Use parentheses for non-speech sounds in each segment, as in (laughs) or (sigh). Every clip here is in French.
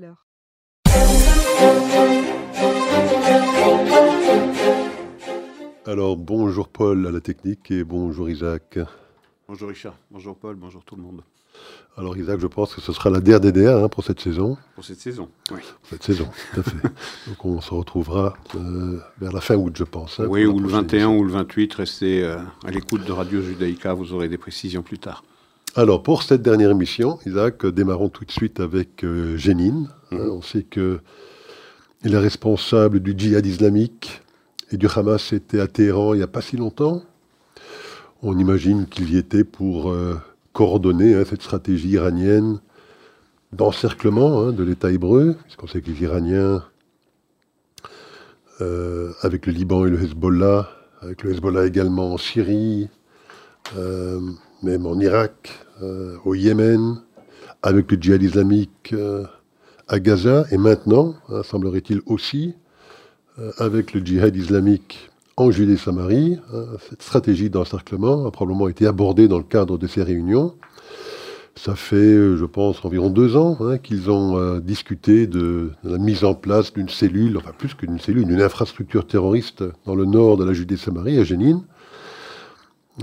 l'heure. Alors bonjour Paul à la technique et bonjour Isaac. Bonjour Richard, bonjour Paul, bonjour tout le monde. Alors Isaac, je pense que ce sera la DRDDA hein, pour cette saison. Pour cette saison, oui. Pour cette saison, tout à fait. (laughs) Donc on se retrouvera euh, vers la fin août, je pense. hein, oui, ou le prochaine 21 émission. ou le 28, restez euh, à l'écoute de Radio Judaïka, vous aurez des précisions plus tard. Alors pour cette dernière émission, Isaac, démarrons tout de suite avec euh, Jénine. Hein, on sait que il est responsable du djihad islamique et du Hamas était à Téhéran il n'y a pas si longtemps. On imagine qu'il y était pour euh, coordonner hein, cette stratégie iranienne d'encerclement hein, de l'État hébreu, puisqu'on sait que les Iraniens, euh, avec le Liban et le Hezbollah, avec le Hezbollah également en Syrie, euh, même en Irak, euh, au Yémen, avec le djihad islamique euh, à Gaza, et maintenant, hein, semblerait-il aussi, euh, avec le djihad islamique en Judée-Samarie, hein, cette stratégie d'encerclement a probablement été abordée dans le cadre de ces réunions. Ça fait, je pense, environ deux ans hein, qu'ils ont discuté de, de la mise en place d'une cellule, enfin plus qu'une cellule, d'une infrastructure terroriste dans le nord de la Judée-Samarie, à Jénine.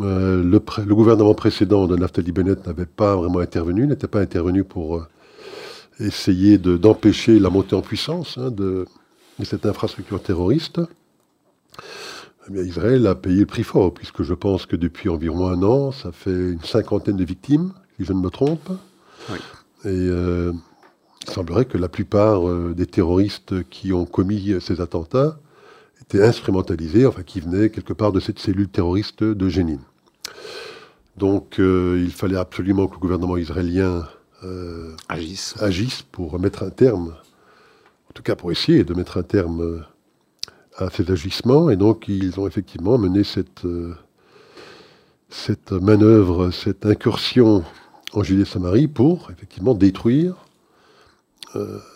Euh, le, gouvernement précédent de Naftali Bennett n'avait pas vraiment intervenu, n'était pas intervenu pour euh, essayer de- d'empêcher la montée en puissance hein, de, de cette infrastructure terroriste. Eh bien, Israël a payé le prix fort, puisque je pense que depuis environ un an, ça fait une cinquantaine de victimes, si je ne me trompe. Oui. Et euh, il semblerait que la plupart des terroristes qui ont commis ces attentats étaient instrumentalisés, enfin qui venaient quelque part de cette cellule terroriste de Jénine. Donc euh, il fallait absolument que le gouvernement israélien euh, Agis. agissent pour mettre un terme, en tout cas pour essayer de mettre un terme euh, à ces agissements. Et donc, ils ont effectivement mené cette, euh, cette manœuvre, cette incursion en Judée-Samarie pour effectivement détruire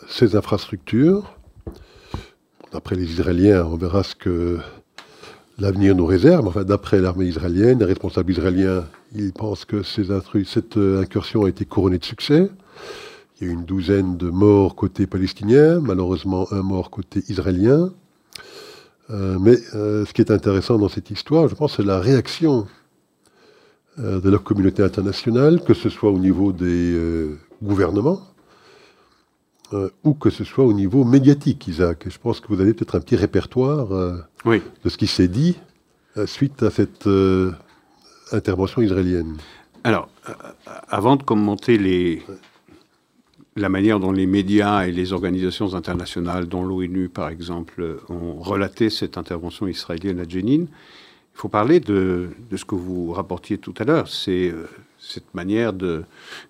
ces infrastructures. D'après les Israéliens, on verra ce que l'avenir nous réserve. Enfin, d'après l'armée israélienne, les responsables israéliens, ils pensent que cette euh, incursion a été couronnée de succès. Il y a eu une douzaine de morts côté palestinien, malheureusement un mort côté israélien. Euh, mais euh, ce qui est intéressant dans cette histoire, je pense, c'est la réaction de la communauté internationale, que ce soit au niveau des gouvernements euh, ou que ce soit au niveau médiatique, Isaac. Je pense que vous avez peut-être un petit répertoire euh, Oui, de ce qui s'est dit euh, suite à cette euh, intervention israélienne. alors, avant de commenter les, la manière dont les médias et les organisations internationales, dont l'ONU par exemple, ont relaté cette intervention israélienne à Jenin, il faut parler de, de ce que vous rapportiez tout à l'heure. C'est cette manière de-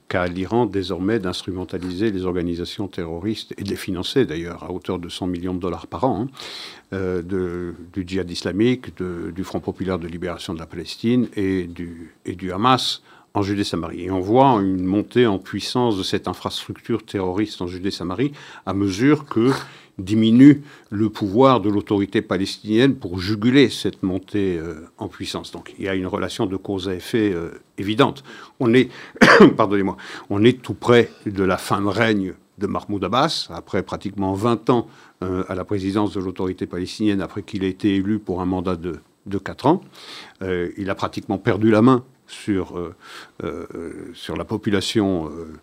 qu'a l'Iran désormais d'instrumentaliser les organisations terroristes et de les financer d'ailleurs à hauteur de 100 millions de dollars par an, hein, euh, du djihad islamique, du Front populaire de libération de la Palestine et du Hamas en Judée-Samarie. Et on voit une montée en puissance de cette infrastructure terroriste en Judée-Samarie à mesure que diminue le pouvoir de l'autorité palestinienne pour juguler cette montée euh, en puissance. Donc il y a une relation de cause à effet euh, évidente. On est, (coughs) pardonnez-moi, on est tout près de la fin de règne de Mahmoud Abbas, après pratiquement 20 ans euh, à la présidence de l'autorité palestinienne, après qu'il ait été élu pour un mandat de, de 4 ans. Il a pratiquement perdu la main sur, euh, euh, sur la population euh,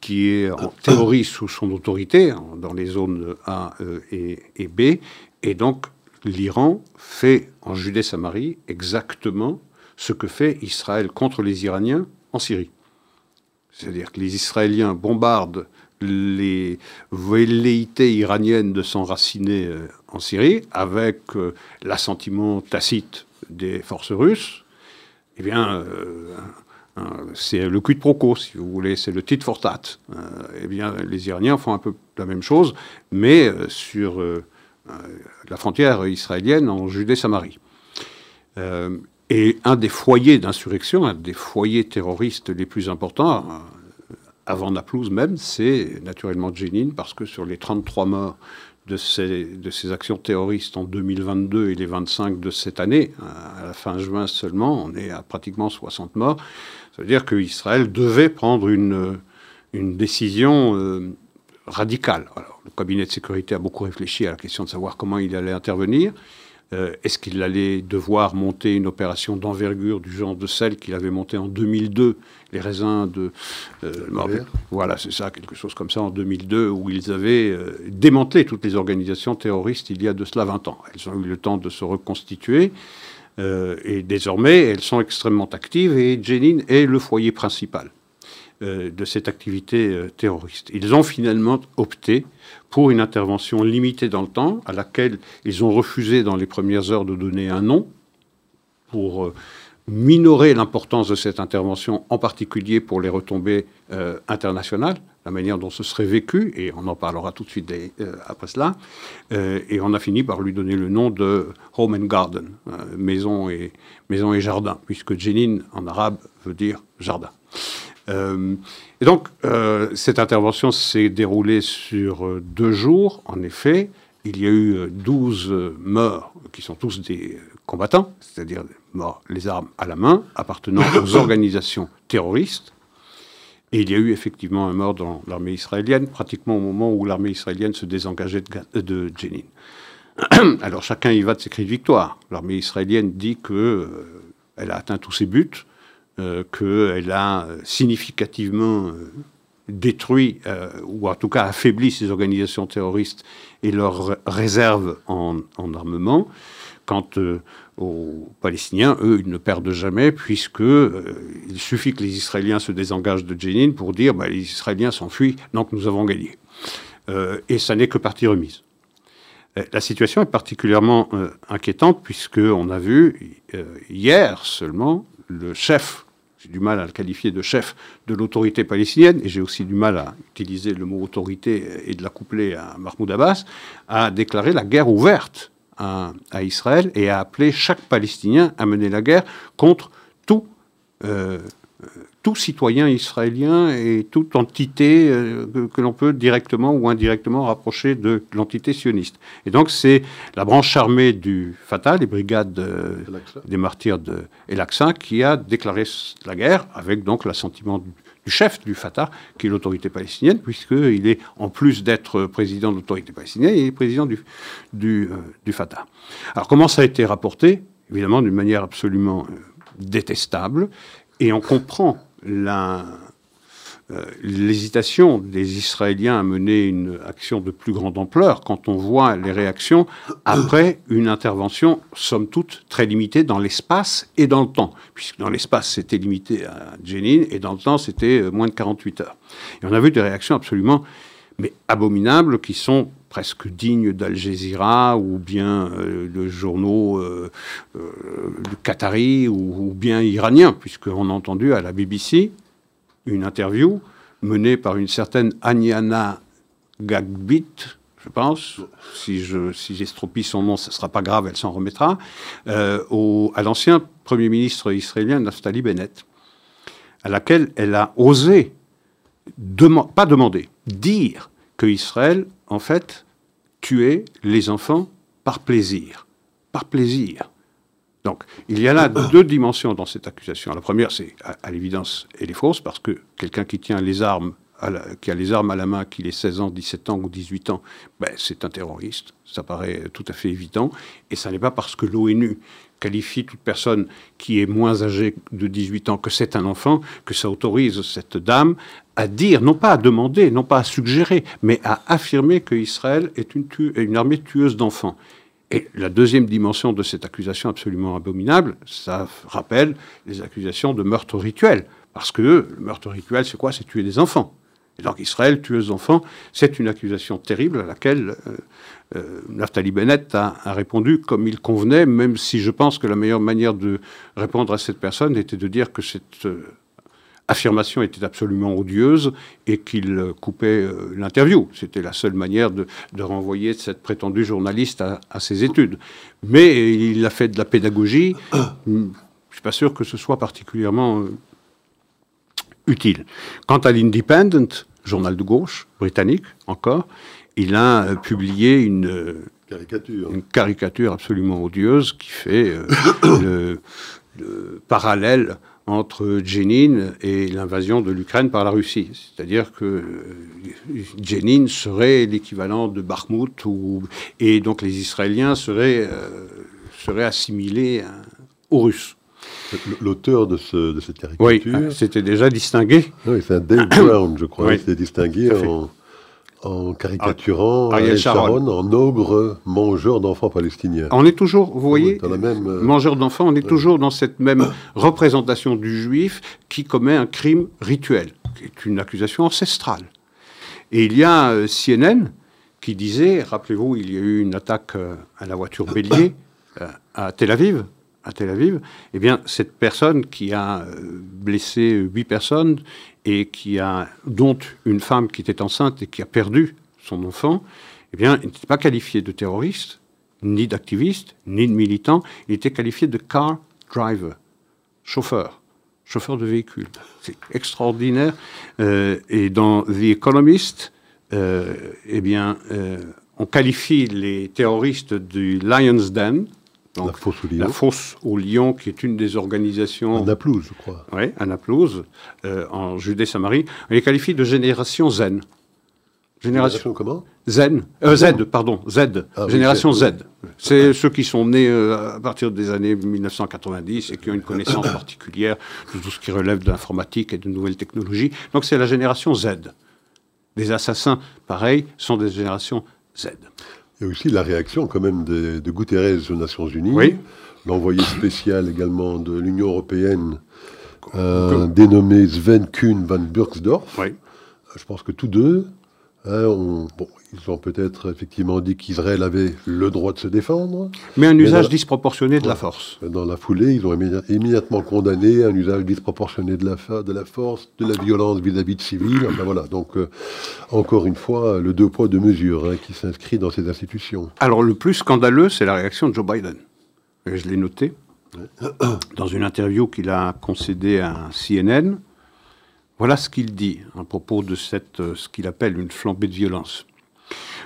qui est en théorie sous son autorité, en- dans les zones A euh, et, B. Et donc, l'Iran fait en Judée-Samarie exactement ce que fait Israël contre les Iraniens en Syrie. C'est-à-dire que les Israéliens bombardent les velléités iraniennes de s'enraciner en Syrie avec l'assentiment tacite des forces russes. Eh bien, euh, c'est le quid pro quo, si vous voulez, c'est le tit for tat. Euh, eh bien, les Iraniens font un peu la même chose, mais euh, sur la frontière israélienne en Judée-Samarie. Et un des foyers d'insurrection, un des foyers terroristes les plus importants, avant Naplouse même, c'est naturellement Jenin, parce que sur les 33 morts de ces, de ces actions terroristes en 2022 et les 25 de cette année, à la fin juin seulement, on est à pratiquement 60 morts. Ça veut dire qu'Israël devait prendre une, une décision euh, radical. Alors, le cabinet de sécurité a beaucoup réfléchi à la question de savoir comment il allait intervenir. Euh, est-ce qu'il allait devoir monter une opération d'envergure du genre de celle qu'il avait montée en 2002, les raisins de... Euh, voilà, c'est ça, quelque chose comme ça en 2002, où ils avaient euh, démantelé toutes les organisations terroristes il y a de cela 20 ans. Elles ont eu le temps de se reconstituer. et désormais, elles sont extrêmement actives et Jenin est le foyer principal de cette activité terroriste. Ils ont finalement opté pour une intervention limitée dans le temps, à laquelle ils ont refusé dans les premières heures de donner un nom, pour euh, minorer l'importance de cette intervention, en particulier pour les retombées euh, internationales, la manière dont ce serait vécu, et on en parlera tout de suite euh, après cela. et on a fini par lui donner le nom de Home and Garden, maison, et, maison et jardin, puisque Jenin en arabe veut dire jardin. Euh, et donc, euh, cette intervention s'est déroulée sur euh, deux jours. En effet, il y a eu 12 morts, qui sont tous des combattants, c'est-à-dire morts les armes à la main, appartenant (coughs) aux organisations terroristes. Et il y a eu effectivement un mort dans l'armée israélienne, pratiquement au moment où l'armée israélienne se désengageait de, de Jenin. (coughs) Alors chacun y va de ses cris de victoire. L'armée israélienne dit qu'elle elle a atteint tous ses buts, euh, qu'elle a significativement euh, détruit, euh, ou en tout cas affaibli ces organisations terroristes et leurs réserves en, armement. Quant aux Palestiniens, eux, ils ne perdent jamais, puisque il suffit que les Israéliens se désengagent de Jenin pour dire bah, les Israéliens s'enfuient, donc nous avons gagné. et ça n'est que partie remise. La situation est particulièrement inquiétante puisqu'on a vu hier seulement le chef, j'ai du mal à le qualifier de chef de l'autorité palestinienne, et j'ai aussi du mal à utiliser le mot autorité et de la coupler à Mahmoud Abbas, a déclaré la guerre ouverte à, Israël et a appelé chaque Palestinien à mener la guerre contre tout euh, tout citoyen israélien et toute entité euh, que, l'on peut directement ou indirectement rapprocher de l'entité sioniste. Et donc c'est la branche armée du Fatah, les brigades euh, des martyrs de El-Aqsa, qui a déclaré la guerre avec donc l'assentiment du, chef du Fatah, qui est l'autorité palestinienne, puisqu'il est, en plus d'être président de l'autorité palestinienne, il est président du, du, euh, du, Fatah. Alors comment ça a été rapporté? Évidemment d'une manière absolument détestable, et on comprend l'hésitation des Israéliens à mener une action de plus grande ampleur quand on voit les réactions après une intervention, somme toute, très limitée dans l'espace et dans le temps. Puisque dans l'espace, c'était limité à Jenin et dans le temps, c'était euh, moins de 48 heures. Et on a vu des réactions absolument mais abominables qui sont presque dignes d'Al Jazeera ou bien euh, de journaux euh, du Qatari ou, bien iraniens, puisqu'on a entendu à la BBC une interview menée par une certaine Aniana Gagbit, je pense. Si je si j'estropie son nom, ce ne sera pas grave, elle s'en remettra. Euh, à l'ancien Premier ministre israélien Naftali Bennett, à laquelle elle a osé, pas demander, dire que Israël, en fait, tuer les enfants par plaisir. Par plaisir. Donc, il y a là deux dimensions dans cette accusation. La première, c'est à, l'évidence, elle est fausse, parce que quelqu'un qui a les armes à la main, qu'il ait 16 ans, 17 ans ou 18 ans, ben, c'est un terroriste. Ça paraît tout à fait évident. Et ça n'est pas parce que l'ONU qualifie toute personne qui est moins âgée de 18 ans que c'est un enfant, que ça autorise cette dame à dire, non pas à demander, non pas à suggérer, mais à affirmer qu'Israël est une, une armée tueuse d'enfants. Et la deuxième dimension de cette accusation absolument abominable, ça rappelle les accusations de meurtre rituel. Parce que le meurtre rituel, c'est quoi? C'est tuer des enfants. Et donc Israël, tueuse d'enfants, c'est une accusation terrible à laquelle euh, euh, Naftali Bennett a, répondu comme il convenait, même si je pense que la meilleure manière de répondre à cette personne était de dire que cette euh, affirmation était absolument odieuse et qu'il coupait l'interview. C'était la seule manière de, renvoyer cette prétendue journaliste à, à, ses études. Mais il a fait de la pédagogie. (coughs) Je ne suis pas sûr que ce soit particulièrement utile. Quant à l'Independent, journal de gauche britannique encore, il a euh, publié une euh, caricature. une caricature absolument odieuse qui fait euh, (coughs) le, parallèle entre Jenin et l'invasion de l'Ukraine par la Russie. C'est-à-dire que Jenin serait l'équivalent de Bakhmut, et donc les Israéliens seraient, euh, seraient assimilés aux Russes. L'auteur de, ce, de, cette caricature. Oui, c'était déjà distingué. Oui, c'est un Dave Brown, je crois. Oui, c'était distingué en, en caricaturant Ariel Sharon. en ogre mangeur d'enfants palestiniens. On est toujours, vous voyez, même, euh, mangeur d'enfants, on est toujours dans cette même représentation du juif qui commet un crime rituel, qui est une accusation ancestrale. Et il y a euh, CNN qui disait, rappelez-vous, il y a eu une attaque euh, à la voiture bélier (coughs) à Tel Aviv, à Tel Aviv, eh bien, cette personne qui a blessé huit personnes et qui a, dont une femme qui était enceinte et qui a perdu son enfant, eh bien, il n'était pas qualifié de terroriste, ni d'activiste, ni de militant. Il était qualifié de car driver, chauffeur, chauffeur de véhicule. C'est extraordinaire. Euh, et dans The Economist, euh, eh bien, euh, on qualifie les terroristes du Lion's Den, la fosse au lion. La fosse au lion, qui est une des organisations. À Naplouse, je crois. Oui, à Naplouse, euh, en Judée-Samarie. On les qualifie de génération zen. Génération, comment Zen. Euh, Z, pardon. Z. Ah génération Z. C'est ceux qui sont nés euh, à partir des années 1990 et qui ont une connaissance (coughs) particulière de tout ce qui relève de l'informatique et de nouvelles technologies. Donc c'est la génération Z. Les assassins, pareil, sont des générations Z. A aussi la réaction quand même de, de Guterres aux Nations Unies, l'envoyé spécial également de l'Union européenne, euh, dénommé Sven Kuhn van Burgsdorf. Je pense que tous deux Hein, ils ont peut-être effectivement dit qu'Israël avait le droit de se défendre. Mais un usage disproportionné de la force. Dans la foulée, ils ont immédiatement condamné un usage disproportionné de la, de la force, de la violence vis-à-vis de civils. voilà. Donc, euh, encore une fois, le deux poids, deux mesures hein, qui s'inscrit dans ces institutions. Alors, le plus scandaleux, c'est la réaction de Joe Biden. je l'ai noté (clears throat) dans une interview qu'il a concédée à CNN. Voilà ce qu'il dit à propos de cette, euh, ce qu'il appelle une flambée de violence.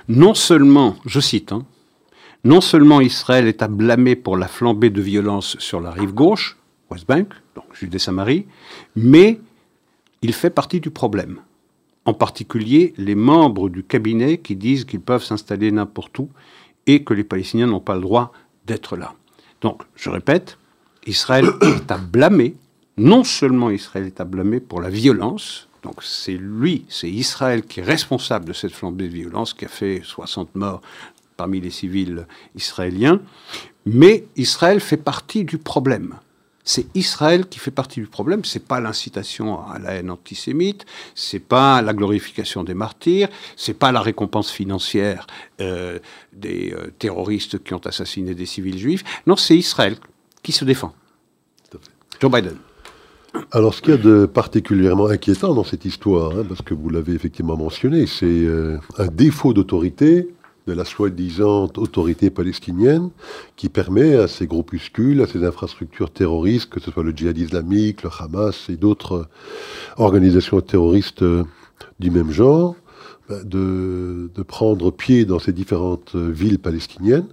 Non seulement, je cite, hein, non seulement Israël est à blâmer pour la flambée de violence sur la rive gauche, West Bank, donc Judée-Samarie, mais il fait partie du problème. En particulier les membres du cabinet qui disent qu'ils peuvent s'installer n'importe où et que les Palestiniens n'ont pas le droit d'être là. Donc, je répète, Israël est à blâmer non seulement Israël est à blâmer pour la violence, donc c'est lui, c'est Israël qui est responsable de cette flambée de violence qui a fait 60 morts parmi les civils israéliens, mais Israël fait partie du problème. C'est Israël qui fait partie du problème. C'est pas l'incitation à la haine antisémite, c'est pas la glorification des martyrs, c'est pas la récompense financière euh, des euh, terroristes qui ont assassiné des civils juifs. Non, c'est Israël qui se défend. Joe Biden. Alors, ce qu'il y a de particulièrement inquiétant dans cette histoire, hein, parce que vous l'avez effectivement mentionné, c'est euh, un défaut d'autorité de la soi-disant autorité palestinienne qui permet à ces groupuscules, à ces infrastructures terroristes, que ce soit le djihad islamique, le Hamas et d'autres organisations terroristes euh, du même genre, ben, de, de prendre pied dans ces différentes villes palestiniennes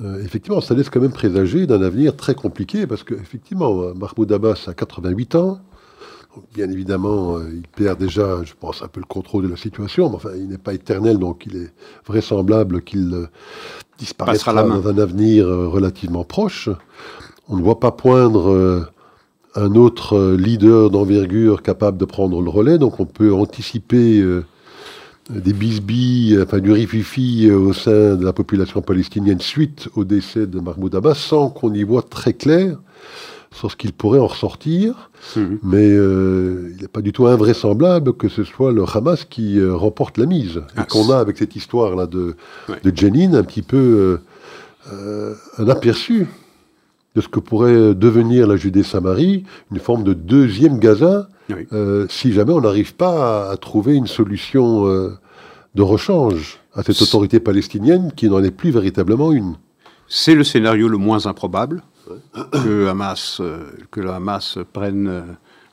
euh, effectivement, ça laisse quand même présager d'un avenir très compliqué, parce qu'effectivement, Mahmoud Abbas a 88 ans. bien évidemment, euh, il perd déjà, je pense, un peu le contrôle de la situation, mais enfin, il n'est pas éternel, donc il est vraisemblable qu'il euh, disparaîtra dans un avenir relativement proche. On ne voit pas poindre un autre leader d'envergure capable de prendre le relais, donc on peut anticiper des bisbilles, enfin du rififi euh, au sein de la population palestinienne suite au décès de Mahmoud Abbas, sans qu'on y voit très clair sur ce qu'il pourrait en ressortir. Mhm. Mais euh, il n'est pas du tout invraisemblable que ce soit le Hamas qui euh, remporte la mise. et ah, qu'on a avec cette histoire-là de, de Jenin un petit peu un aperçu de ce que pourrait devenir la Judée-Samarie, une forme de deuxième Gaza, si jamais on n'arrive pas à, trouver une solution de rechange à cette autorité palestinienne qui n'en est plus véritablement une. C'est le scénario le moins improbable que, Hamas, euh, que le Hamas prenne euh,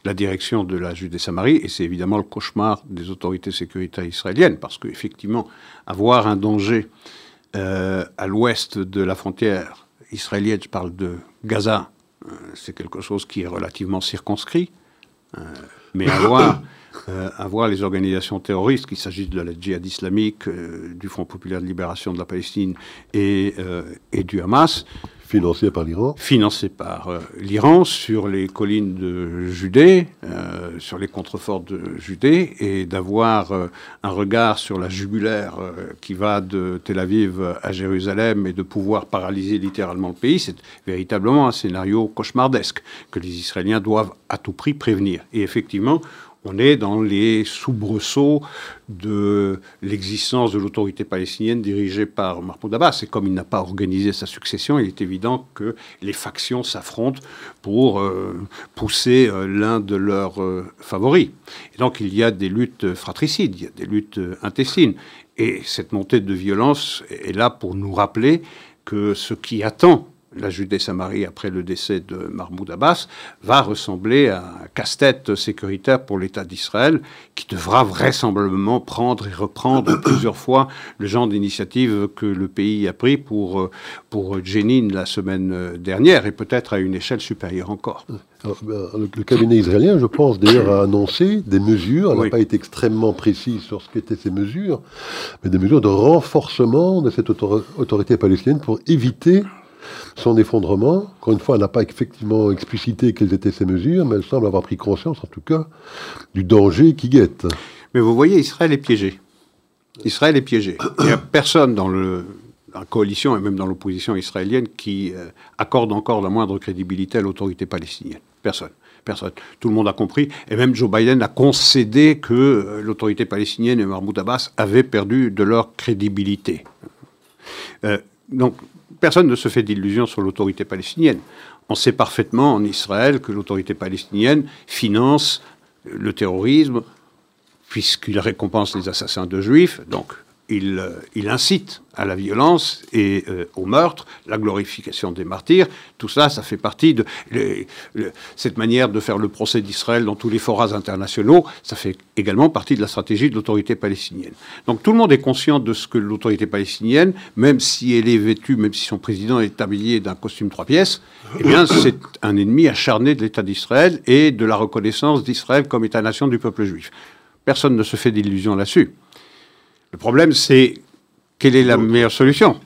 la direction de la Judée-Samarie, et c'est évidemment le cauchemar des autorités sécuritaires israéliennes, parce qu'effectivement, avoir un danger euh, à l'ouest de la frontière israélienne, je parle de Gaza, c'est quelque chose qui est relativement circonscrit. mais avoir, avoir les organisations terroristes, qu'il s'agisse de la djihad islamique, du Front populaire de libération de la Palestine et, et du Hamas, Financé par l'Iran. Financé par euh, l'Iran sur les collines de Judée, euh, sur les contreforts de Judée, et d'avoir euh, un regard sur la jugulaire qui va de Tel Aviv à Jérusalem et de pouvoir paralyser littéralement le pays, c'est véritablement un scénario cauchemardesque que les Israéliens doivent à tout prix prévenir. Et effectivement, on est dans les soubresauts de l'existence de l'autorité palestinienne dirigée par Mahmoud Abbas. Et comme il n'a pas organisé sa succession, il est évident que les factions s'affrontent pour euh, pousser euh, l'un de leurs euh, favoris. Et donc il y a des luttes fratricides, il y a des luttes intestines. Et cette montée de violence est là pour nous rappeler que ce qui attend la Judée-Samarie après le décès de Mahmoud Abbas, va ressembler à un casse-tête sécuritaire pour l'État d'Israël qui devra vraisemblablement prendre et reprendre (clears throat) plusieurs fois le genre d'initiative que le pays a pris pour, pour Jenin la semaine dernière et peut-être à une échelle supérieure encore. Ben, le, cabinet israélien, je pense d'ailleurs, a annoncé des mesures, elle n'a pas été extrêmement précise sur ce qu'étaient ces mesures, mais des mesures de renforcement de cette autorité palestinienne pour éviter son effondrement. Encore une fois, elle n'a pas effectivement explicité quelles étaient ces mesures, mais elle semble avoir pris conscience, en tout cas, du danger qui guette. Mais vous voyez, Israël est piégé. Israël est piégé. Il n'y a personne dans la coalition et même dans l'opposition israélienne qui euh, accorde encore la moindre crédibilité à l'autorité palestinienne. Personne. Personne. Tout le monde a compris. Et même Joe Biden a concédé que euh, l'autorité palestinienne et Mahmoud Abbas avaient perdu de leur crédibilité. Euh, donc, personne ne se fait d'illusions sur l'autorité palestinienne. On sait parfaitement en Israël que l'autorité palestinienne finance le terrorisme, puisqu'il récompense les assassins de juifs, donc il, incite à la violence et euh, au meurtre, la glorification des martyrs. Tout ça, ça fait partie de cette manière de faire le procès d'Israël dans tous les forats internationaux. Ça fait également partie de la stratégie de l'autorité palestinienne. Donc tout le monde est conscient de ce que l'autorité palestinienne, même si elle est vêtue, même si son président est habillé d'un costume trois pièces, eh bien (coughs) c'est un ennemi acharné de l'État d'Israël et de la reconnaissance d'Israël comme État-nation du peuple juif. Personne ne se fait d'illusions là-dessus. Le problème, c'est quelle est la meilleure solution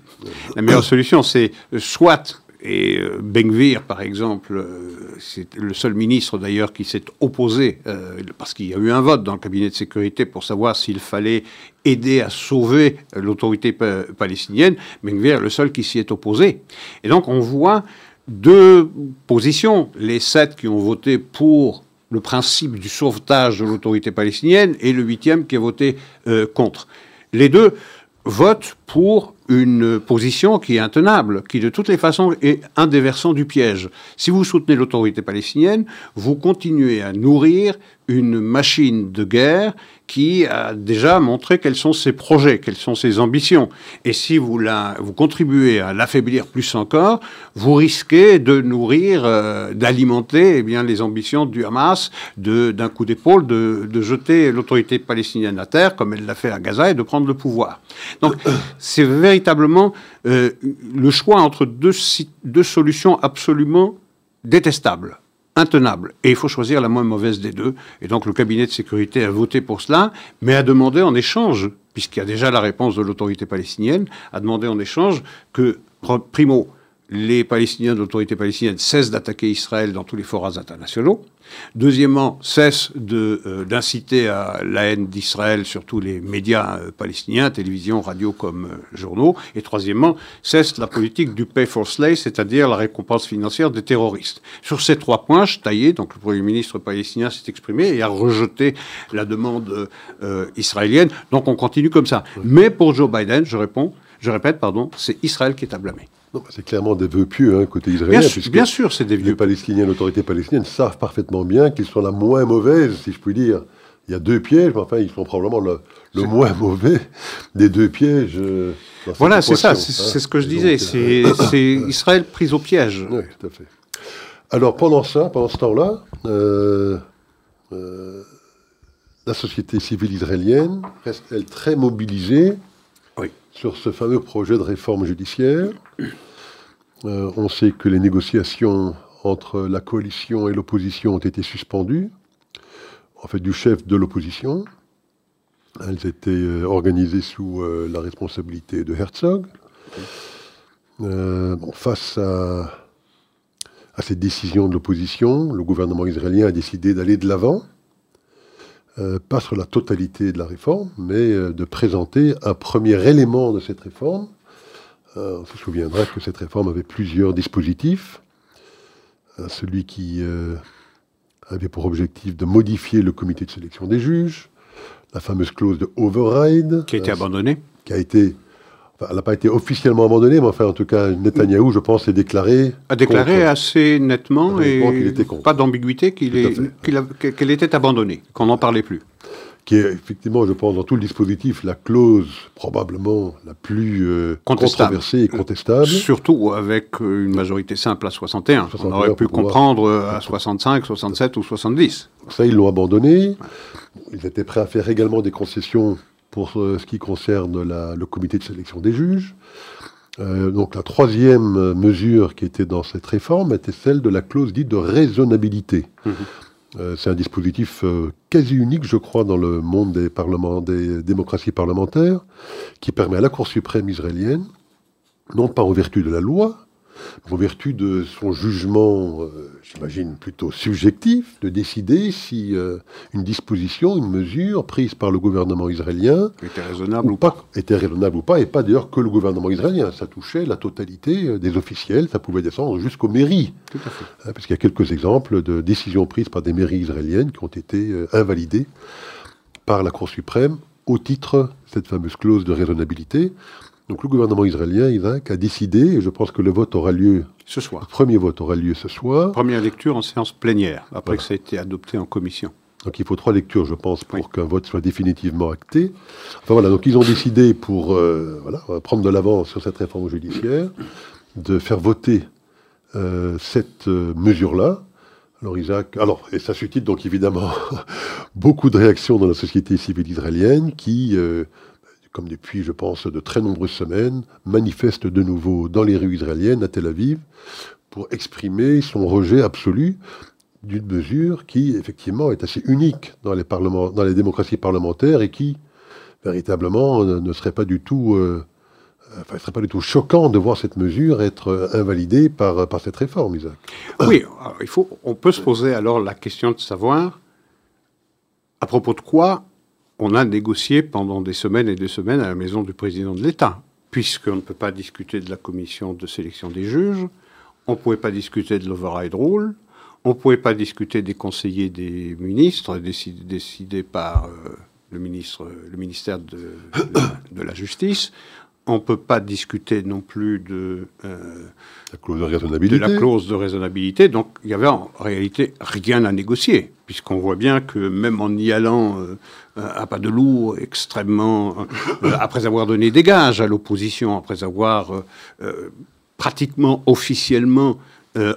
La meilleure solution, c'est soit, et euh, Bengvir, par exemple, euh, c'est le seul ministre d'ailleurs qui s'est opposé, euh, parce qu'il y a eu un vote dans le cabinet de sécurité pour savoir s'il fallait aider à sauver l'autorité palestinienne. Bengvir est le seul qui s'y est opposé. Et donc on voit deux positions. Les sept qui ont voté pour le principe du sauvetage de l'autorité palestinienne et le huitième qui a voté contre les deux votent pour une position qui est intenable, qui de toutes les façons est un des versants du piège. Si vous soutenez l'autorité palestinienne, vous continuez à nourrir une machine de guerre qui a déjà montré quels sont ses projets, quelles sont ses ambitions. Et si vous, la, vous contribuez à l'affaiblir plus encore, vous risquez de nourrir, euh, d'alimenter eh bien les ambitions du Hamas, d'un coup d'épaule, de, de, jeter l'autorité palestinienne à terre, comme elle l'a fait à Gaza, et de prendre le pouvoir. Donc (coughs) c'est véritablement euh, le choix entre deux, deux solutions absolument détestables intenable. Et il faut choisir la moins mauvaise des deux. Et donc le cabinet de sécurité a voté pour cela, mais a demandé en échange, puisqu'il y a déjà la réponse de l'autorité palestinienne, a demandé en échange que, primo, les Palestiniens de l'autorité palestinienne cessent d'attaquer Israël dans tous les forats internationaux. Deuxièmement, cessent euh, d'inciter à la haine d'Israël sur tous les médias euh, palestiniens, télévision, radio comme euh, journaux. Et troisièmement, cesse la politique du pay for slay, c'est-à-dire la récompense financière des terroristes. Sur ces trois points, taillé, donc le Premier ministre palestinien s'est exprimé et a rejeté la demande israélienne. Donc on continue comme ça. Mais pour Joe Biden, je réponds, je répète, pardon, c'est Israël qui est à blâmer. C'est clairement des vœux pieux hein, côté israélien. Bien, sûr, c'est des vieux. Les Palestiniens, l'autorité palestinienne savent parfaitement bien qu'ils sont la moins mauvaise, si je puis dire. Il y a deux pièges, mais enfin, ils sont probablement le, moins mauvais des deux pièges. Euh, voilà, c'est ça, c'est hein. ce que je disais. Euh, (coughs) c'est Israël pris au piège. Oui, tout à fait. Alors, pendant ça, pendant ce temps-là, euh, la société civile israélienne reste, elle, très mobilisée sur ce fameux projet de réforme judiciaire. Euh, on sait que les négociations entre la coalition et l'opposition ont été suspendues, en fait du chef de l'opposition. Elles étaient euh, organisées sous euh, la responsabilité de Herzog. Face à, cette décision de l'opposition, le gouvernement israélien a décidé d'aller de l'avant, pas sur la totalité de la réforme, mais de présenter un premier élément de cette réforme. on se souviendra que cette réforme avait plusieurs dispositifs. celui qui avait pour objectif de modifier le comité de sélection des juges, la fameuse clause de override. Qui a été euh, abandonnée Qui a été. Elle n'a pas été officiellement abandonnée, mais enfin, en tout cas, Netanyahou, je pense, est déclaré. A déclaré assez nettement et pas d'ambiguïté qu'elle était abandonnée, qu'on n'en parlait plus qui est effectivement, je pense, dans tout le dispositif, la clause probablement la plus euh, controversée et contestable. Surtout avec euh, une majorité simple à 61. On aurait pu comprendre à 65, 67 ou 70. Ça, ils l'ont abandonné. Ils étaient prêts à faire également des concessions pour euh, ce qui concerne le comité de sélection des juges. donc la troisième mesure qui était dans cette réforme était celle de la clause dite de raisonnabilité. Mmh. Euh, c'est un dispositif euh, quasi unique, je crois, dans le monde des, parlements, des démocraties parlementaires, qui permet à la Cour suprême israélienne, non pas en vertu de la loi, en vertu de son jugement, euh, j'imagine plutôt subjectif, de décider si euh, une disposition, une mesure prise par le gouvernement israélien était raisonnable ou, pas, était raisonnable ou pas, et pas d'ailleurs que le gouvernement israélien. Ça touchait la totalité euh, des officiels, ça pouvait descendre jusqu'aux mairies. Tout à fait. Hein, parce qu'il y a quelques exemples de décisions prises par des mairies israéliennes qui ont été invalidées par la Cour suprême au titre de cette fameuse clause de raisonnabilité. Donc le gouvernement israélien, Isaac, a décidé, et je pense que le vote aura lieu ce soir. Le premier vote aura lieu ce soir. Première lecture en séance plénière, après que ça a été adopté en commission. Donc il faut trois lectures, je pense, pour qu'un vote soit définitivement acté. Enfin voilà, donc ils ont décidé pour euh, voilà, prendre de l'avance sur cette réforme judiciaire, de faire voter euh, cette euh, mesure-là. Alors Isaac, alors et ça suscite donc évidemment (laughs) beaucoup de réactions dans la société civile israélienne qui comme depuis, je pense, de très nombreuses semaines, manifeste de nouveau dans les rues israéliennes, à Tel Aviv, pour exprimer son rejet absolu d'une mesure qui, effectivement, est assez unique dans les, démocraties parlementaires et qui, véritablement, ne serait pas du tout... Euh, enfin, serait pas du tout choquant de voir cette mesure être invalidée par, par cette réforme, Isaac. Oui, il faut, on peut se poser alors la question de savoir à propos de quoi on a négocié pendant des semaines et des semaines à la maison du président de l'État, puisqu'on ne peut pas discuter de la commission de sélection des juges, on ne pouvait pas discuter de l'override rule, on ne pouvait pas discuter des conseillers des ministres décidés, par euh, le, ministre, le ministère de, la Justice. On ne peut pas discuter non plus de, euh, la clause de, raisonnabilité. de la clause de raisonnabilité. Donc il y avait en réalité rien à négocier, puisqu'on voit bien que même en y allant euh, à pas de loup, extrêmement, euh, après avoir donné des gages à l'opposition, après avoir pratiquement officiellement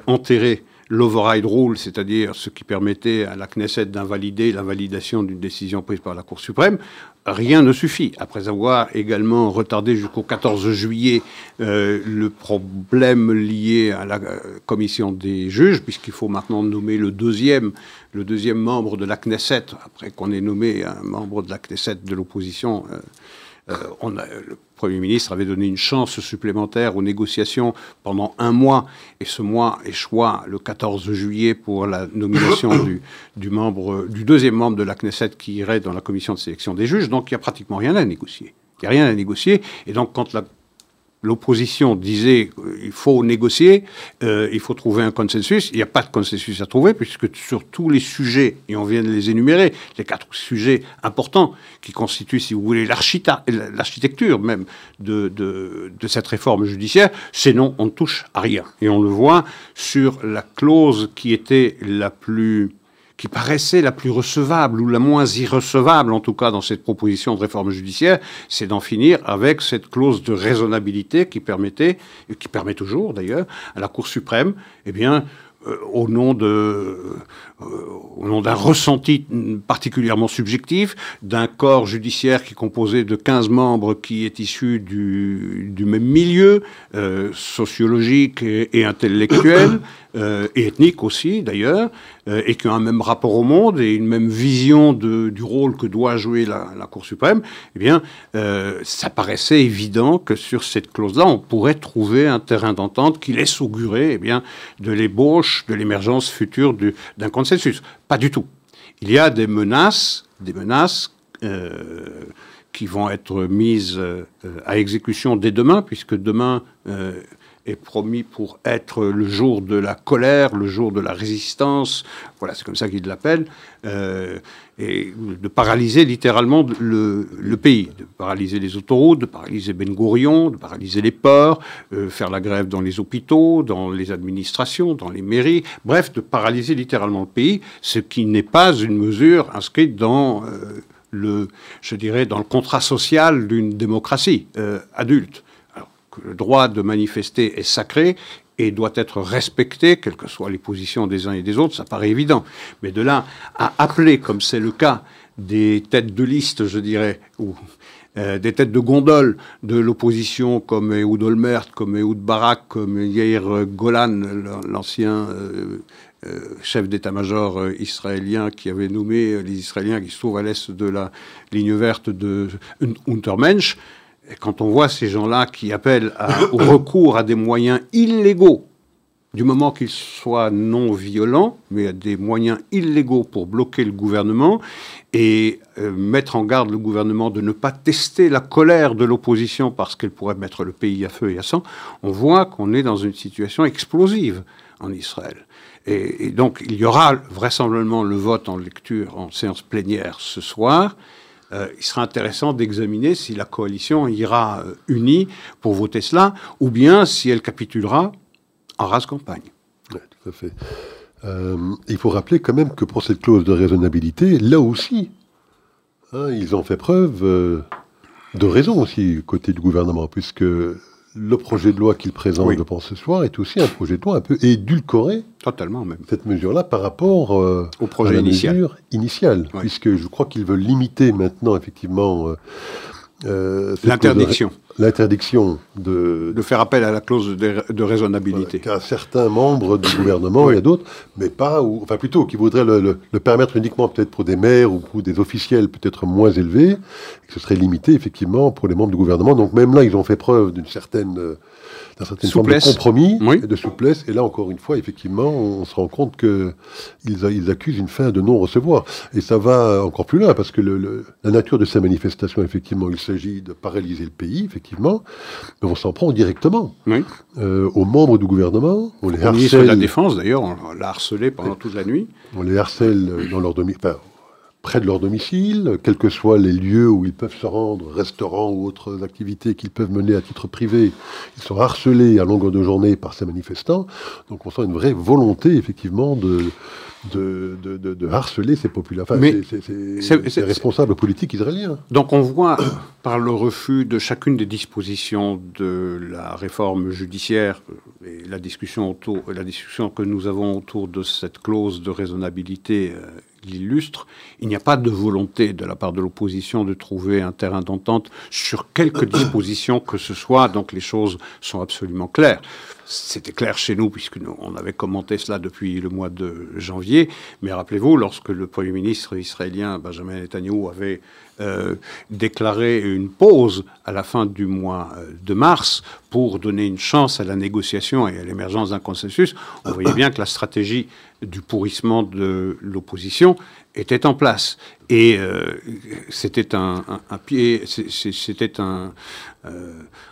enterré l'override rule, c'est-à-dire ce qui permettait à la Knesset d'invalider l'invalidation d'une décision prise par la Cour suprême, rien ne suffit. Après avoir également retardé jusqu'au 14 juillet euh, le problème lié à la euh, commission des juges, puisqu'il faut maintenant nommer le deuxième, le deuxième membre de la Knesset, après qu'on ait nommé un membre de la Knesset de l'opposition. Euh, on a, le Premier ministre avait donné une chance supplémentaire aux négociations pendant un mois, et ce mois échoua le 14 juillet pour la nomination (coughs) du, du, membre, du deuxième membre de la Knesset qui irait dans la commission de sélection des juges. Donc il n'y a pratiquement rien à négocier. Il n'y a rien à négocier. Et donc, quand la l'opposition disait qu'il faut négocier, euh, il faut trouver un consensus. Il n'y a pas de consensus à trouver, puisque sur tous les sujets, et on vient de les énumérer, les quatre sujets importants qui constituent, si vous voulez, l'architecture même de, de, de, cette réforme judiciaire, c'est non, on ne touche à rien. Et on le voit sur la clause qui était la plus qui paraissait la plus recevable ou la moins irrecevable, en tout cas dans cette proposition de réforme judiciaire, c'est d'en finir avec cette clause de raisonnabilité qui permettait, et qui permet toujours d'ailleurs, à la Cour suprême, eh bien, au nom de, au nom d'un ressenti particulièrement subjectif, d'un corps judiciaire qui est composé de 15 membres qui est issu du, du même milieu, sociologique et, intellectuel, (coughs) et ethnique aussi d'ailleurs, et qui ont un même rapport au monde et une même vision de, du rôle que doit jouer la, la Cour suprême, eh bien, ça paraissait évident que sur cette clause-là, on pourrait trouver un terrain d'entente qui laisse augurer eh bien, de l'ébauche, de l'émergence future d'un Pas du tout. Il y a des menaces, des menaces euh, qui vont être mises euh, à exécution dès demain, puisque demain euh, est promis pour être le jour de la colère, le jour de la résistance, voilà, c'est comme ça qu'ils l'appellent, euh, et de paralyser littéralement le, pays, de paralyser les autoroutes, de paralyser Ben Gurion, de paralyser les ports, euh, faire la grève dans les hôpitaux, dans les administrations, dans les mairies, bref, de paralyser littéralement le pays, ce qui n'est pas une mesure inscrite dans... Euh, le, je dirais, dans le contrat social d'une démocratie adulte le droit de manifester est sacré et doit être respecté, quelles que soient les positions des uns et des autres, ça paraît évident. Mais de là à appeler, comme c'est le cas des têtes de liste, je dirais, ou euh, des têtes de gondole de l'opposition comme Ehud Olmert, comme Ehud Barak, comme Yair Golan, l'ancien euh, euh, chef d'état-major israélien qui avait nommé les Israéliens qui se trouvent à l'est de la ligne verte de Untermensch, et quand on voit ces gens-là qui appellent (coughs) au recours à des moyens illégaux, du moment qu'ils soient non violents, mais à des moyens illégaux pour bloquer le gouvernement et euh, mettre en garde le gouvernement de ne pas tester la colère de l'opposition parce qu'elle pourrait mettre le pays à feu et à sang, on voit qu'on est dans une situation explosive en Israël. et donc il y aura vraisemblablement le vote en lecture en séance plénière ce soir. Euh, il sera intéressant d'examiner si la coalition ira euh, unie pour voter cela, ou bien si elle capitulera en race campagne. Tout à fait. Euh, il faut rappeler quand même que pour cette clause de raisonnabilité, là aussi, hein, ils ont fait preuve de raison aussi côté du gouvernement, puisque le projet de loi qu'il présente, je pense, ce soir, est aussi un projet de loi un peu édulcoré. Totalement, même. Cette mesure-là par rapport euh, au projet à la initial. mesure initiale, puisque je crois qu'ils veulent limiter maintenant, effectivement, euh, euh, L'interdiction. L'interdiction de... De faire appel à la clause de, raisonnabilité. Qu'à certains membres du (coughs) gouvernement, y a d'autres, mais pas, ou, enfin plutôt, qui voudraient le, permettre uniquement peut-être pour des maires ou pour des officiels peut-être moins élevés, et que ce serait limité effectivement pour les membres du gouvernement. Donc même là, ils ont fait preuve d'une certaine... Euh, d'un certain forme de compromis et de souplesse. Et là, encore une fois, effectivement, on se rend compte qu'ils ils accusent une fin de non-recevoir. Et ça va encore plus loin, parce que le, la nature de ces manifestations, effectivement, il s'agit de paralyser le pays, effectivement, mais on s'en prend directement euh, aux membres du gouvernement. On les harcèle. de la Défense, d'ailleurs, on l'a harcelé pendant toute la nuit. On les harcèle dans leur demi près de leur domicile, quels que soient les lieux où ils peuvent se rendre, restaurants ou autres activités qu'ils peuvent mener à titre privé. Ils sont harcelés à longueur de journée par ces manifestants. Donc on sent une vraie volonté, effectivement, de, de, de, harceler ces populations, enfin, ces responsables politiques israéliens. Donc on voit, (coughs) par le refus de chacune des dispositions de la réforme judiciaire et la discussion, autour, la discussion que nous avons autour de cette clause de raisonnabilité euh, l'illustre, il n'y a pas de volonté de la part de l'opposition de trouver un terrain d'entente sur quelque (coughs) disposition que ce soit, donc les choses sont absolument claires. C'était clair chez nous, puisque nous, on avait commenté cela depuis le mois de janvier, mais rappelez-vous, lorsque le Premier ministre israélien Benjamin Netanyahu avait euh, déclaré une pause à la fin du mois euh, de mars pour donner une chance à la négociation et à l'émergence d'un consensus, on voyait bien que la stratégie du pourrissement de l'opposition était en place. Et euh, c'était un, pied, c'était un,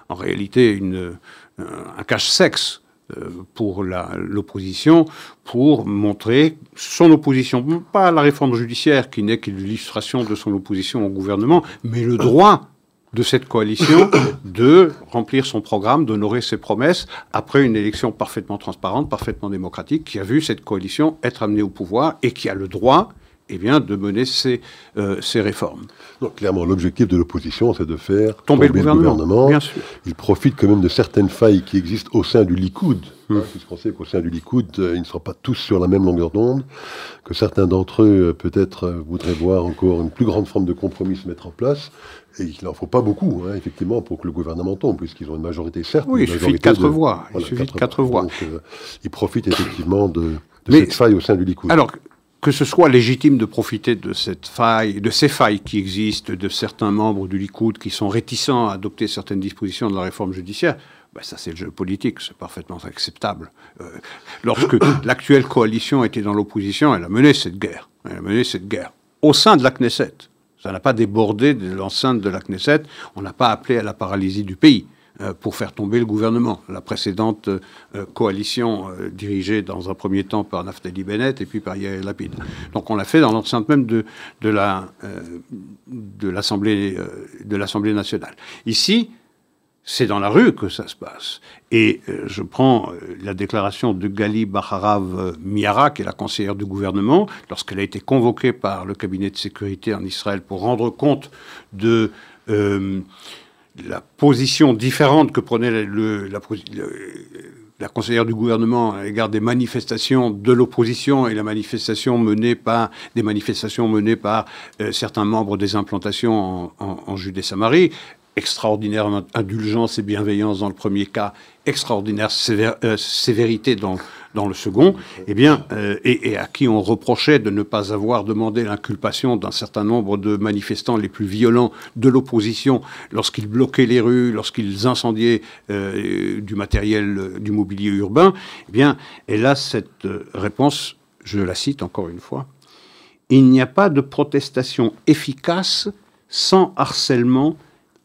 en réalité une, un cache-sexe euh, pour l'opposition pour montrer son opposition, pas à la réforme judiciaire qui n'est qu'une illustration de son opposition au gouvernement, mais le droit de cette coalition (coughs) de remplir son programme, d'honorer ses promesses après une élection parfaitement transparente, parfaitement démocratique, qui a vu cette coalition être amenée au pouvoir et qui a le droit eh bien, de mener ces, euh, ces réformes. Donc, clairement, l'objectif de l'opposition, c'est de faire tomber, le, gouvernement. Bien sûr. Il profite quand même de certaines failles qui existent au sein du Likoud, hein, puisqu'on sait qu'au sein du Likoud, ils ne sont pas tous sur la même longueur d'onde, que certains d'entre eux, peut-être, voudraient voir encore une plus grande forme de compromis se mettre en place, et qu'il n'en faut pas beaucoup, hein, effectivement, pour que le gouvernement tombe, puisqu'ils ont une majorité, certes. Oui, il suffit de quatre voix. il suffit de quatre voix. Donc, ils profitent effectivement de, cette faille au sein du Likoud. Alors, que ce soit légitime de profiter de cette faille, de ces failles qui existent, de certains membres du Likoud qui sont réticents à adopter certaines dispositions de la réforme judiciaire, ben ça c'est le jeu politique, c'est parfaitement acceptable. Euh, lorsque (coughs) l'actuelle coalition était dans l'opposition, elle a mené cette guerre. Elle a mené cette guerre au sein de la Knesset. Ça n'a pas débordé de l'enceinte de la Knesset. On n'a pas appelé à la paralysie du pays. Euh, pour faire tomber le gouvernement. La précédente euh, coalition euh, dirigée dans un premier temps par Naftali Bennett et puis par Yair Lapid. Donc on l'a fait dans l'enceinte même de, de l'Assemblée de l'Assemblée nationale. Ici, c'est dans la rue que ça se passe. Et je prends la déclaration de Gali Baharav Miara, qui est la conseillère du gouvernement, lorsqu'elle a été convoquée par le cabinet de sécurité en Israël pour rendre compte de la position différente que prenait la, conseillère du gouvernement à l'égard des manifestations de l'opposition et la manifestation menée par des manifestations menées par euh, certains membres des implantations en, en Judée-Samarie, extraordinaire indulgence et bienveillance dans le premier cas, extraordinaire euh, sévérité dans, dans le second, eh bien, euh, et, à qui on reprochait de ne pas avoir demandé l'inculpation d'un certain nombre de manifestants les plus violents de l'opposition lorsqu'ils bloquaient les rues, lorsqu'ils incendiaient euh, du matériel, du mobilier urbain, eh bien, elle a cette réponse, je la cite encore une fois, il n'y a pas de protestation efficace sans harcèlement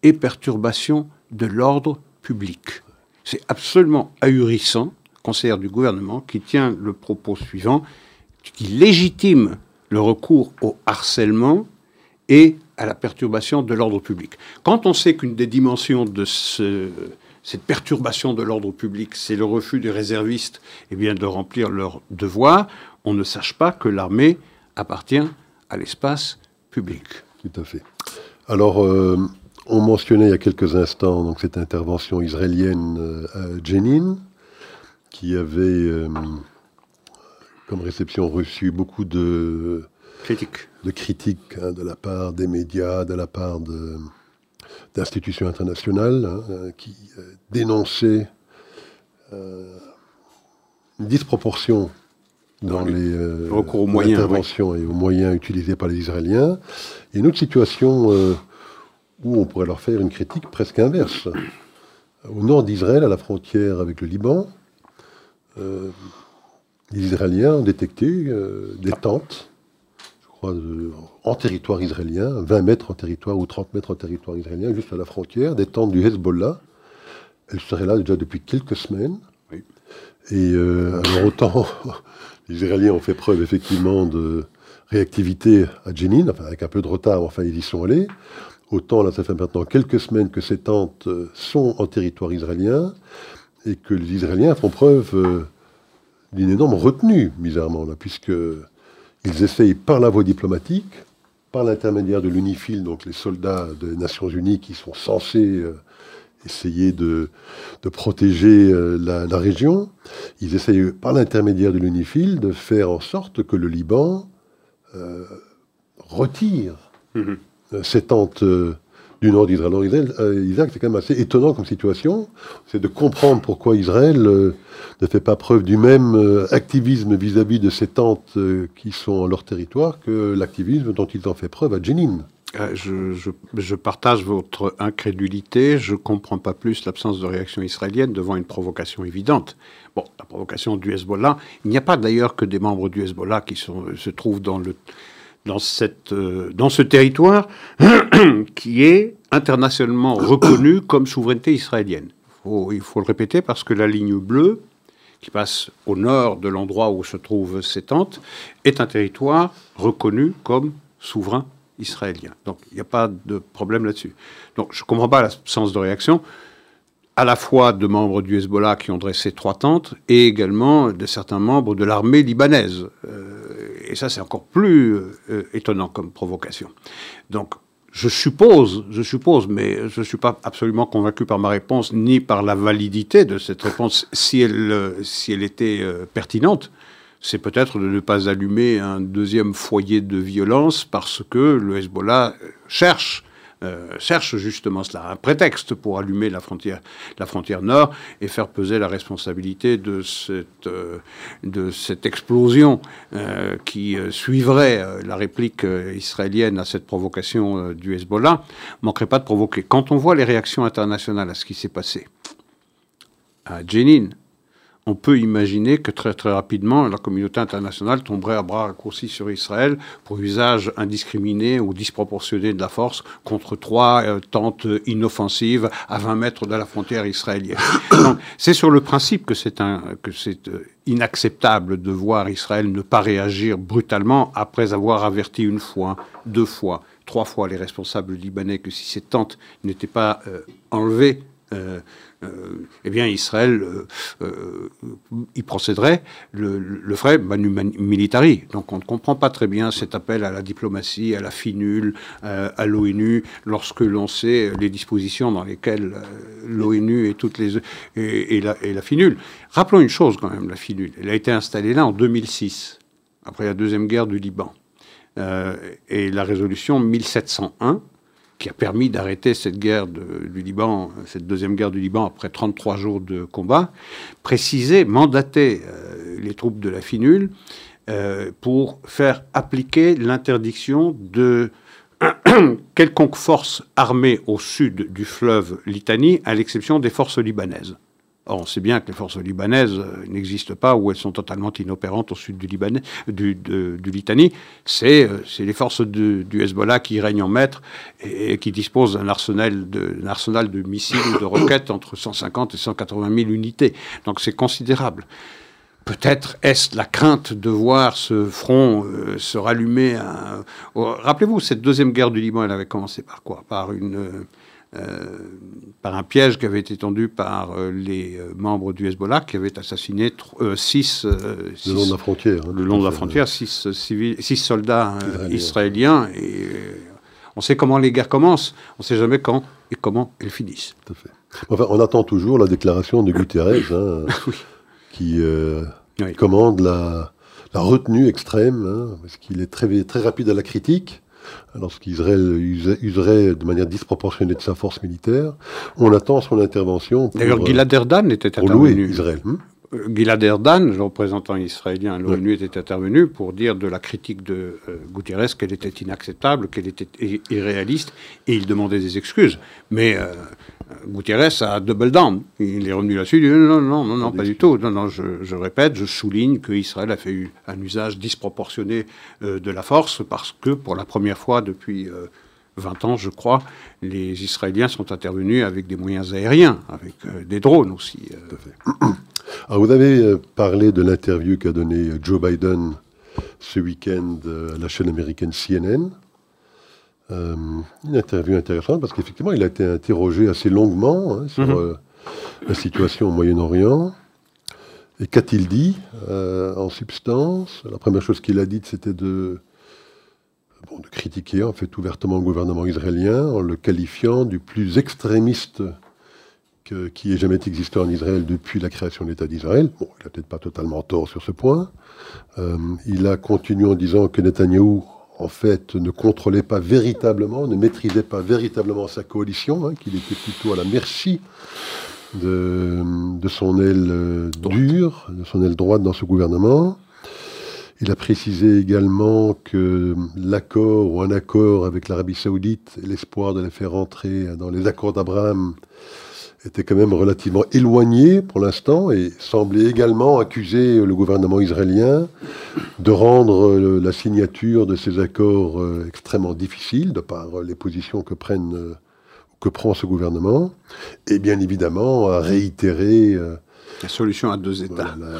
et perturbation de l'ordre public. C'est absolument ahurissant, conseillère du gouvernement, qui tient le propos suivant, qui légitime le recours au harcèlement et à la perturbation de l'ordre public. Quand on sait qu'une des dimensions de cette perturbation de l'ordre public, c'est le refus des réservistes eh bien, de remplir leurs devoirs, on ne sache pas que l'armée appartient à l'espace public. Tout à fait. Alors, euh, on mentionnait il y a quelques instants donc, cette intervention israélienne euh, à Jenin, qui avait euh, comme réception reçue beaucoup de critiques, de, critiques hein, de la part des médias, de la part d'institutions internationales hein, qui euh, dénonçaient une disproportion dans, les, interventions et aux moyens utilisés par les Israéliens. Et une autre situation où on pourrait leur faire une critique presque inverse. Au nord d'Israël, à la frontière avec le Liban, euh, les Israéliens ont détecté euh, des tentes, je crois, en territoire israélien, 20 mètres en territoire ou 30 mètres en territoire israélien, juste à la frontière, des tentes du Hezbollah. Elles seraient là déjà depuis quelques semaines. Et euh, alors autant (laughs) les Israéliens ont fait preuve effectivement de réactivité à Jenin, enfin avec un peu de retard, enfin ils y sont allés. Autant là, ça fait maintenant quelques semaines que ces tentes euh, sont en territoire israélien et que les Israéliens font preuve euh, d'une énorme retenue, bizarrement, là, puisqu'ils essayent par la voie diplomatique, par l'intermédiaire de l'UNIFIL, donc les soldats des Nations Unies qui sont censés euh, essayer de, protéger la, région, ils essayent par l'intermédiaire de l'UNIFIL de faire en sorte que le Liban retire. Tentes euh, du nord d'Israël. Alors euh, Isaac, c'est quand même assez étonnant comme situation. C'est de comprendre pourquoi Israël ne fait pas preuve du même activisme vis-à-vis de ces tentes qui sont en leur territoire que l'activisme dont ils ont fait preuve à Jenin. je, partage votre incrédulité. Je ne comprends pas plus l'absence de réaction israélienne devant une provocation évidente. Bon, la provocation du Hezbollah. Il n'y a pas d'ailleurs que des membres du Hezbollah qui se trouvent dans le dans, cette, euh, dans ce territoire (clears throat) qui est internationalement reconnu (clears throat) comme souveraineté israélienne. il faut le répéter parce que la ligne bleue, qui passe au nord de l'endroit où se trouvent ces tentes, est un territoire reconnu comme souverain israélien. Donc il n'y a pas de problème là-dessus. Donc je ne comprends pas l'absence de réaction à la fois de membres du Hezbollah qui ont dressé trois tentes et également de certains membres de l'armée libanaise. Euh, et ça, c'est encore plus euh, étonnant comme provocation. Donc, je suppose, je suppose, mais je ne suis pas absolument convaincu par ma réponse ni par la validité de cette réponse si elle, si elle était euh, pertinente. C'est peut-être de ne pas allumer un deuxième foyer de violence parce que le Hezbollah cherche euh, cherche justement cela, un prétexte pour allumer la frontière, la frontière nord et faire peser la responsabilité de cette, euh, de cette explosion euh, qui suivrait la réplique israélienne à cette provocation du Hezbollah, manquerait pas de provoquer. Quand on voit les réactions internationales à ce qui s'est passé à Jenin, on peut imaginer que très très rapidement, la communauté internationale tomberait à bras raccourcis sur Israël pour usage indiscriminé ou disproportionné de la force contre trois euh, tentes inoffensives à 20 mètres de la frontière israélienne. (coughs) C'est sur le principe que c'est euh, inacceptable de voir Israël ne pas réagir brutalement après avoir averti une fois, deux fois, trois fois les responsables libanais que si ces tentes n'étaient pas euh, enlevées, euh, eh bien Israël euh, euh, y procéderait, le, ferait manu militari. Donc on ne comprend pas très bien cet appel à la diplomatie, à la finule, à l'ONU, lorsque l'on sait les dispositions dans lesquelles l'ONU et toutes les et, et la finule. Rappelons une chose quand même, la finule. Elle a été installée là en 2006, après la deuxième guerre du Liban. et la résolution 1701 qui a permis d'arrêter cette guerre du Liban, cette deuxième guerre du Liban après 33 jours de combat, précisait, mandatait euh, les troupes de la FINUL euh, pour faire appliquer l'interdiction de (clears throat) quelconque force armée au sud du fleuve Litanie, à l'exception des forces libanaises. On sait bien que les forces libanaises euh, n'existent pas ou elles sont totalement inopérantes au sud du, Liban, du, du Litanie. C'est euh, les forces du Hezbollah qui règnent en maître et, qui disposent d'un arsenal, de, arsenal de missiles ou de roquettes entre 150 et 180 000 unités. Donc c'est considérable. Peut-être est-ce la crainte de voir ce front euh, se rallumer. Rappelez-vous, cette deuxième guerre du Liban, elle avait commencé par quoi? Par une par un piège qui avait été tendu par euh, les euh, membres du Hezbollah qui avaient assassiné six, le long de la frontière. Hein, le long de la frontière, six, civils, six soldats israéliens. Et on sait comment les guerres commencent, on ne sait jamais quand et comment elles finissent. Tout à fait. Enfin, on attend toujours la déclaration de Guterres hein, (coughs) qui commande la, la, retenue extrême, hein, parce qu'il est très, très rapide à la critique lorsqu'Israël userait de manière disproportionnée de sa force militaire. On attend son intervention. D'ailleurs, Gilad Erdan était intervenu. Israël. Hmm? Gilad Erdan, le représentant israélien à l'ONU, était intervenu pour dire de la critique de euh, Guterres qu'elle était inacceptable, qu'elle était irréaliste, et il demandait des excuses. Mais euh, Guterres a double down. Il est revenu là-dessus. Il dit non, non, non, non, pas du tout. Non, non, je, répète, je souligne qu'Israël a fait un usage disproportionné euh, de la force parce que pour la première fois depuis 20 euh, ans, je crois, les Israéliens sont intervenus avec des moyens aériens, avec euh, des drones aussi. (clears throat) Alors vous avez parlé de l'interview qu'a donné Joe Biden ce week-end à la chaîne américaine CNN. Euh, une interview intéressante parce qu'effectivement, il a été interrogé assez longuement hein, sur mhm. euh, la situation au Moyen-Orient. Et qu'a-t-il dit euh, en substance? La première chose qu'il a dite, c'était de, de critiquer en fait ouvertement le gouvernement israélien en le qualifiant du plus extrémiste qui ait jamais existé en Israël depuis la création de l'État d'Israël. Bon, il n'a peut-être pas totalement tort sur ce point. il a continué en disant que Netanyahou en fait, ne contrôlait pas véritablement, ne maîtrisait pas véritablement sa coalition, hein, qu'il était plutôt à la merci de, son aile euh, dure, de son aile droite dans ce gouvernement. Il a précisé également que l'accord ou un accord avec l'Arabie saoudite l'espoir de la faire entrer dans les accords d'Abraham était quand même relativement éloigné pour l'instant et semblait également accuser le gouvernement israélien de rendre euh, la signature de ces accords euh, extrêmement difficile de par les positions que prennent euh, que prend ce gouvernement et bien évidemment à réitérer la solution à deux États. la,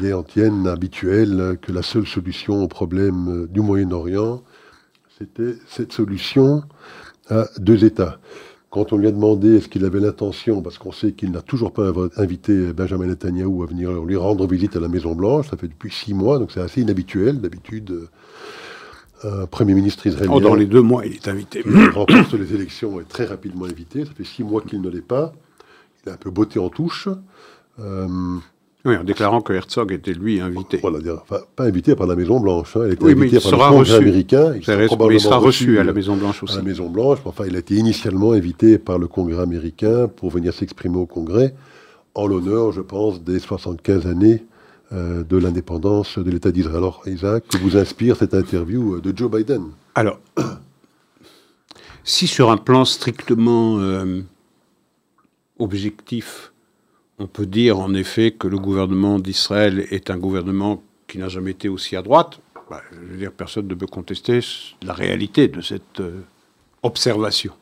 vieille antienne habituelle que la seule solution au problème du Moyen-Orient, c'était cette solution à deux États. Quand on lui a demandé est-ce qu'il avait l'intention, parce qu'on sait qu'il n'a toujours pas invité Benjamin Netanyahu à venir lui rendre visite à la Maison Blanche, ça fait depuis six mois, donc c'est assez inhabituel. D'habitude, un Premier ministre israélien. Oh, dans les deux mois, il est invité. Il (coughs) remporte les élections et très rapidement invité. Ça fait six mois qu'il ne l'est pas. Il a un peu botté en touche. Euh, oui, en déclarant que Herzog était lui invité. Voilà, enfin, pas invité par la Maison Blanche. Hein. Il a été invité par le Congrès américain. Il sera, il sera reçu, à la Maison Blanche aussi. À la Maison Blanche. Enfin, il a été initialement invité par le Congrès américain pour venir s'exprimer au Congrès en l'honneur, je pense, des 75 années euh, de l'indépendance de l'État d'Israël. Alors, Isaac, que vous inspire cette interview euh, de Joe Biden? Alors, si sur un plan strictement euh, objectif, on peut dire en effet que le gouvernement d'Israël est un gouvernement qui n'a jamais été aussi à droite, bah, je veux dire, personne ne peut contester la réalité de cette observation.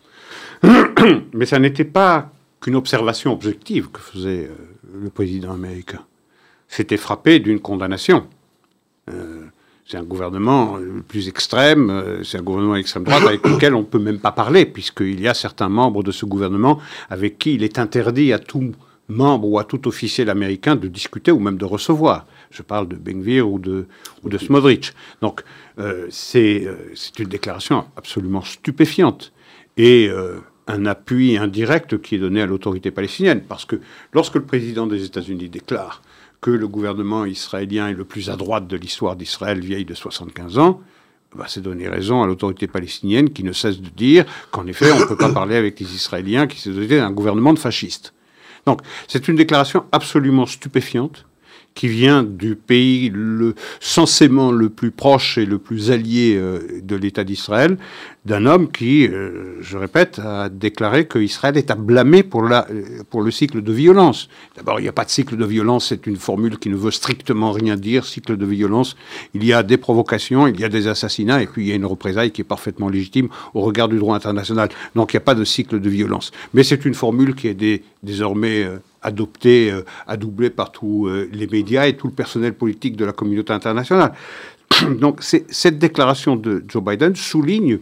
(coughs) Mais ça n'était pas qu'une observation objective que faisait le président américain s'était frappé d'une condamnation. Euh, c'est un gouvernement plus extrême, euh, c'est un gouvernement extrême droite avec lequel on ne peut même pas parler, puisqu'il y a certains membres de ce gouvernement avec qui il est interdit à tout membre ou à tout officiel américain de discuter ou même de recevoir. Je parle de Benvir ou de, ou Smodrich. Donc euh, c'est une déclaration absolument stupéfiante. Et un appui indirect qui est donné à l'autorité palestinienne. Parce que lorsque le président des États-Unis déclare que le gouvernement israélien est le plus à droite de l'histoire d'Israël vieille de 75 ans, bah, c'est donner raison à l'autorité palestinienne qui ne cesse de dire qu'en effet, on ne peut pas parler avec les Israéliens qui s'est doté d'un gouvernement de fascistes. Donc, c'est une déclaration absolument stupéfiante qui vient du pays le, censément le plus proche et le plus allié euh, de l'État d'Israël, d'un homme qui, euh, je répète, a déclaré qu'Israël est à blâmer pour, la, euh, pour le cycle de violence. D'abord, il n'y a pas de cycle de violence, c'est une formule qui ne veut strictement rien dire, cycle de violence. Il y a des provocations, il y a des assassinats, et puis il y a une représaille qui est parfaitement légitime au regard du droit international. Donc il n'y a pas de cycle de violence. Mais c'est une formule qui est désormais adopté, euh, adoubé par tous euh, les médias et tout le personnel politique de la communauté internationale. (clears throat) Donc cette déclaration de Joe Biden souligne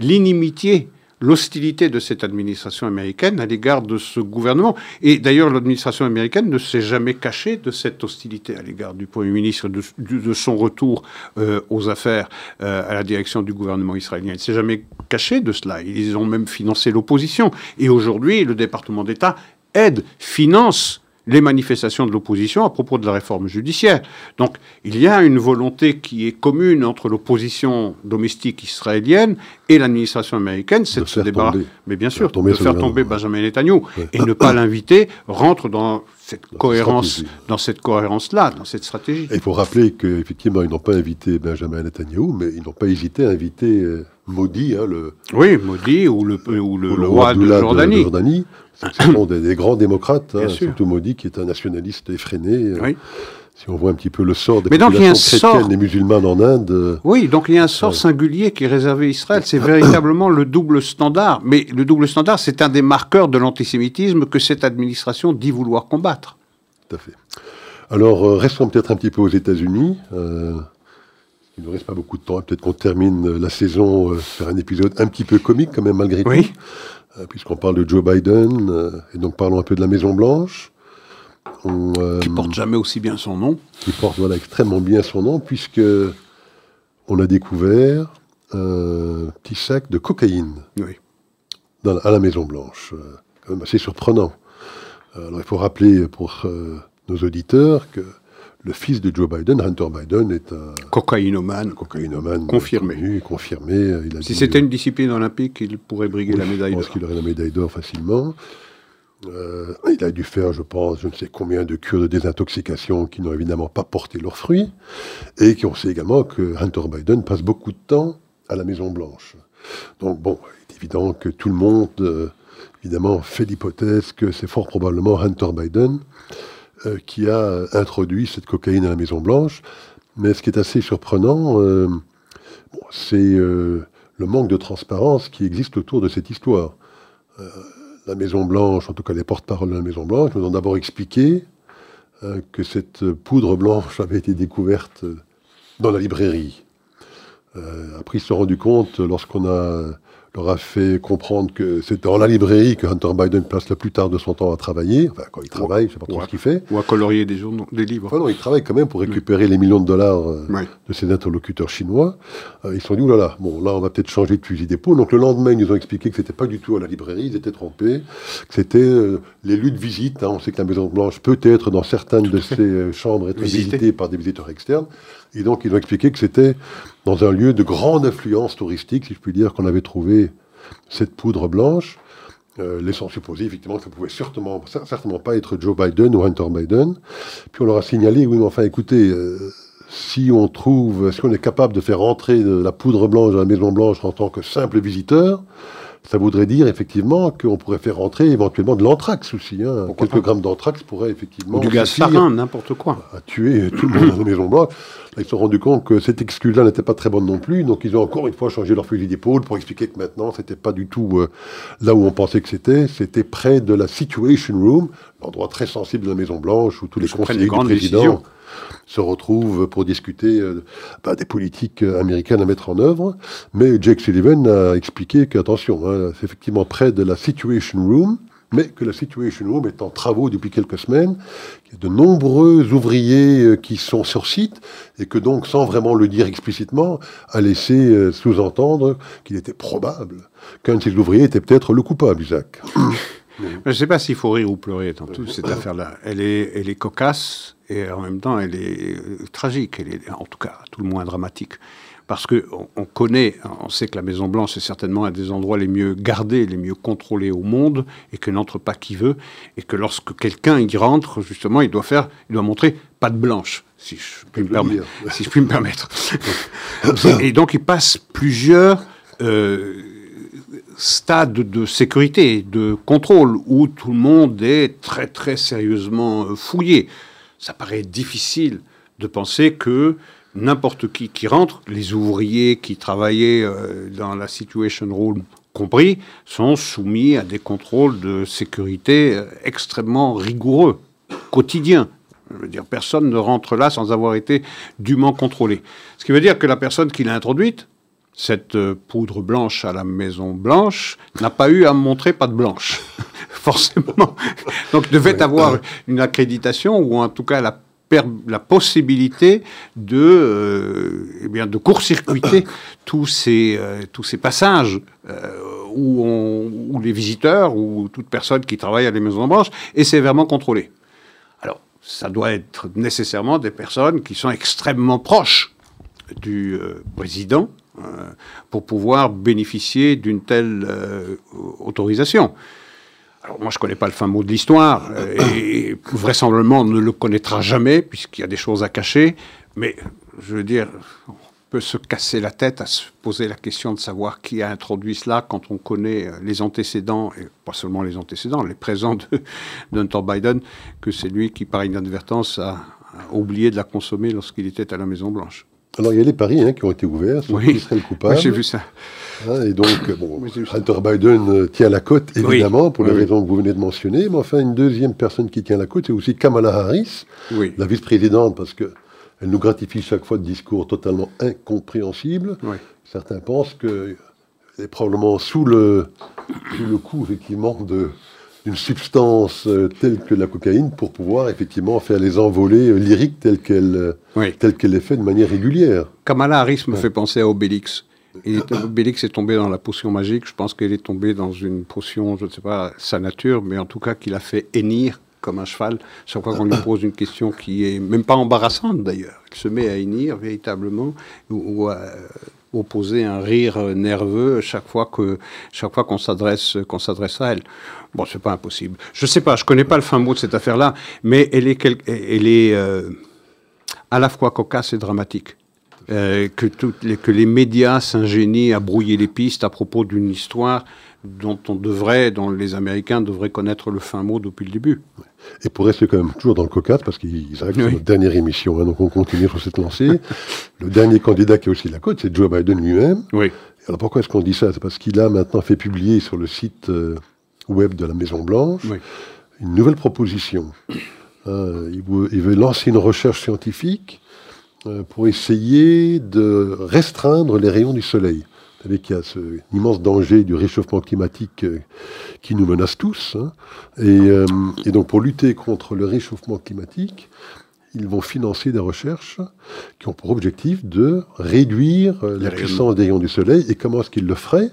l'inimitié l'hostilité de cette administration américaine à l'égard de ce gouvernement. Et d'ailleurs, l'administration américaine ne s'est jamais cachée de cette hostilité à l'égard du Premier ministre, de, son retour euh, aux affaires à la direction du gouvernement israélien. Elle ne s'est jamais cachée de cela. Ils ont même financé l'opposition. Et aujourd'hui, le département d'État aide, finance les manifestations de l'opposition à propos de la réforme judiciaire. Donc il y a une volonté qui est commune entre l'opposition domestique israélienne et l'administration américaine, c'est de se débarrasser, mais bien sûr, de faire tomber Benjamin Netanyahu et ne pas l'inviter rentre dans cette cohérence, dans cette cohérence-là, dans cette stratégie. il faut rappeler qu'effectivement, ils n'ont pas invité Benjamin Netanyahu, mais ils n'ont pas hésité à inviter euh, Modi, hein, le... Oui, Modi ou le, ou le, roi, de Jordanie. Ce sont des, grands démocrates, hein, surtout Modi qui est un nationaliste effréné. Euh, si on voit un petit peu le sort des populations chrétiennes et musulmanes en Inde. Euh, oui, donc il y a un sort singulier qui est réservé à Israël. C'est véritablement le double standard. Mais le double standard, c'est un des marqueurs de l'antisémitisme que cette administration dit vouloir combattre. Tout à fait. Alors, euh, restons peut-être un petit peu aux États-Unis. Il ne reste pas beaucoup de temps. Peut-être qu'on termine la saison sur un épisode un petit peu comique, quand même, malgré tout. Euh, puisqu'on parle de Joe Biden, euh, et donc parlons un peu de la Maison-Blanche. Euh, qui porte jamais aussi bien son nom. Qui porte voilà, extrêmement bien son nom, puisque on a découvert un petit sac de cocaïne à la Maison-Blanche. quand même assez surprenant. Alors il faut rappeler pour nos auditeurs que le fils de Joe Biden, Hunter Biden, est un cocaïnomane, cocaïnomane confirmé. confirmé. si c'était une discipline olympique, il pourrait briguer la médaille d'or. Je pense qu'il aurait la médaille d'or facilement. Euh, il a dû faire, je pense, je ne sais combien de cures de désintoxication qui n'ont évidemment pas porté leurs fruits, et qui on sait également que Hunter Biden passe beaucoup de temps à la Maison Blanche. Donc bon, il est évident que tout le monde, euh, évidemment, fait l'hypothèse que c'est fort probablement Hunter Biden euh, qui a introduit cette cocaïne à la Maison Blanche. Mais ce qui est assez surprenant, euh, c'est euh, le manque de transparence qui existe autour de cette histoire. la Maison Blanche, en tout cas les porte-paroles de la Maison Blanche, nous ont d'abord expliqué que cette poudre blanche (laughs) avait été découverte dans la librairie. après, ils se sont rendus compte, lorsqu'on a leur a fait comprendre que c'est dans la librairie que Hunter Biden passe la plus tard de son temps à travailler. Enfin, quand il travaille, je ne sais pas trop ce qu'il fait. Ou à colorier des, journaux, des livres. Enfin, non, il travaille quand même pour récupérer les millions de dollars euh, de ses interlocuteurs chinois. Euh, ils se sont dit, oulala, bon, là, on va peut-être changer de fusil d'épaule. Donc le lendemain, ils nous ont expliqué que c'était pas du tout à la librairie, ils étaient trompés, que c'était euh, les lieux de visite. Hein. On sait que la Maison-Blanche peut être dans certaines de ses chambres être visitée par des visiteurs externes. Et donc, ils ont expliqué que c'était dans un lieu de grande influence touristique, si je puis dire, qu'on avait trouvé cette poudre blanche, euh, laissant supposer effectivement que ça pouvait certainement, certainement pas être Joe Biden ou Hunter Biden. Puis on leur a signalé, oui, mais enfin, écoutez, euh, si on trouve, si on est capable de faire entrer de la poudre blanche dans la Maison Blanche en tant que simple visiteur, ça voudrait dire effectivement qu'on pourrait faire rentrer éventuellement de l'anthrax aussi. Hein. Quelques grammes d'anthrax pourraient effectivement. Ou du gaz sarin, n'importe quoi. À tuer tout le monde dans la Maison Blanche. ils se sont rendus compte que cette excuse-là n'était pas très bonne non plus. Donc ils ont encore une fois changé leur fusil d'épaule pour expliquer que maintenant, c'était pas du tout euh, là où on pensait que c'était. C'était près de la Situation Room, l'endroit très sensible de la Maison Blanche où tous les conseillers du président se retrouvent pour discuter euh, bah, des politiques américaines à mettre en œuvre. Mais Jake Sullivan a expliqué qu'attention, hein, c'est effectivement près de la Situation Room, mais que la Situation Room est en travaux depuis quelques semaines, qu'il y a de nombreux ouvriers euh, qui sont sur site, et que donc, sans vraiment le dire explicitement, a laissé euh, sous-entendre qu'il était probable qu'un de ces ouvriers était peut-être le coupable, Isaac. Je ne sais pas s'il faut rire ou pleurer dans toute cette affaire-là. Elle est, elle est cocasse et en même temps elle est euh, tragique. Elle est en tout cas tout le moins dramatique. Parce qu'on on connaît, on sait que la Maison Blanche est certainement un des endroits les mieux gardés, les mieux contrôlés au monde, et que n'entre pas qui veut, et que lorsque quelqu'un y rentre, justement, il doit faire, il doit montrer pas de blanche, si je puis, me, permettre, si je puis me permettre. (laughs) et donc il passe plusieurs euh, stade de sécurité, de contrôle, où tout le monde est très très sérieusement euh, fouillé. Ça paraît difficile de penser que n'importe qui qui rentre, les ouvriers qui travaillaient euh, dans la Situation Room compris, sont soumis à des contrôles de sécurité euh, extrêmement rigoureux, quotidiens. Je veux dire, personne ne rentre là sans avoir été dûment contrôlé. Ce qui veut dire que la personne qui l'a introduite cette euh, poudre blanche à la Maison Blanche n'a pas eu à montrer pas de blanche, (laughs) forcément. Donc devait avoir une accréditation ou en tout cas la, la possibilité de, euh, eh bien, de court-circuiter (coughs) tous ces, euh, tous ces passages où, où, les visiteurs ou toute personne qui travaille à la Maison Blanche est sévèrement contrôlée. Alors, ça doit être nécessairement des personnes qui sont extrêmement proches du président euh, pour pouvoir bénéficier d'une telle euh, autorisation. Alors moi, je ne connais pas le fin mot de l'histoire, euh, et vraisemblablement on ne le connaîtra jamais, puisqu'il y a des choses à cacher, mais je veux dire, on peut se casser la tête à se poser la question de savoir qui a introduit cela quand on connaît les antécédents, et pas seulement les antécédents, les présents (laughs) d'Hunter Biden, que c'est lui qui, par inadvertance, a oublié de la consommer lorsqu'il était à la Maison-Blanche. Alors, il y a les paris hein, qui ont été ouverts sur qui serait le coupable. j'ai vu ça. Hein, et donc, bon, Hunter Biden euh, tient la côte, évidemment, pour les raisons que vous venez de mentionner. Mais enfin, une deuxième personne qui tient la côte, c'est aussi Kamala Harris, la vice-présidente, parce qu'elle nous gratifie chaque fois de discours totalement incompréhensibles. Certains pensent qu'elle est probablement sous le, sous le coup, effectivement, de une substance euh, telle que la cocaïne pour pouvoir effectivement faire les envolées euh, lyriques telles qu'elle euh, qu'elle est faite de manière régulière. Kamala Harris me fait penser à Obélix. Obélix est tombé dans la potion magique. Je pense qu'elle est tombée dans une potion, je ne sais pas sa nature, mais en tout cas qu'il a fait hennir comme un cheval chaque fois qu'on lui pose une question qui est même pas embarrassante d'ailleurs. Il se met à hennir véritablement ou, à opposer un rire nerveux chaque fois que chaque fois qu'on s'adresse qu'on s'adresse à elle. Bon, c'est pas impossible. Je sais pas, je connais pas le fin mot de cette affaire-là, mais elle est, elle est euh, à la fois cocasse et dramatique. Euh, que, toutes que les médias s'ingénient à brouiller les pistes à propos d'une histoire dont on devrait, dont les Américains devraient connaître le fin mot depuis le début. Et pour rester quand même toujours dans le cocasse, parce qu'ils arrivent sur notre dernière émission, hein, donc on continue sur cette lancée. le dernier candidat qui a aussi la côte, c'est Joe Biden lui-même. Oui. Alors pourquoi est-ce qu'on dit ça? C'est parce qu'il a maintenant fait publier sur le site euh, web de la Maison-Blanche, une nouvelle proposition. Euh, il, veut, lancer une recherche scientifique euh, pour essayer de restreindre les rayons du soleil. Vous savez qu'il y a ce immense danger du réchauffement climatique euh, qui nous menace tous. Hein. Et, euh, et, donc pour lutter contre le réchauffement climatique, ils vont financer des recherches qui ont pour objectif de réduire euh, la puissance des rayons du soleil. Et comment est-ce qu'ils le feraient?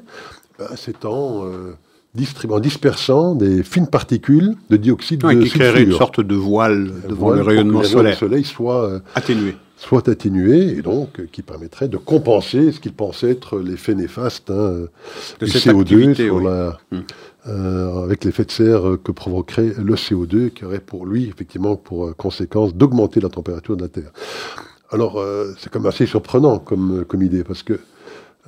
Ben, C'est en, en, dispersant des fines particules de dioxyde de qui sulfure. une sorte de voile devant le rayonnement solaire. Le soleil soit atténué soit atténué et donc qui permettrait de compenser ce qu'il pensait être l'effet néfaste hein, du CO2 sur la, hmm. euh, avec l'effet de serre que provoquerait le CO2 qui aurait pour lui effectivement pour conséquence d'augmenter la température de la Terre. Alors euh, c'est quand même assez surprenant comme, comme idée parce que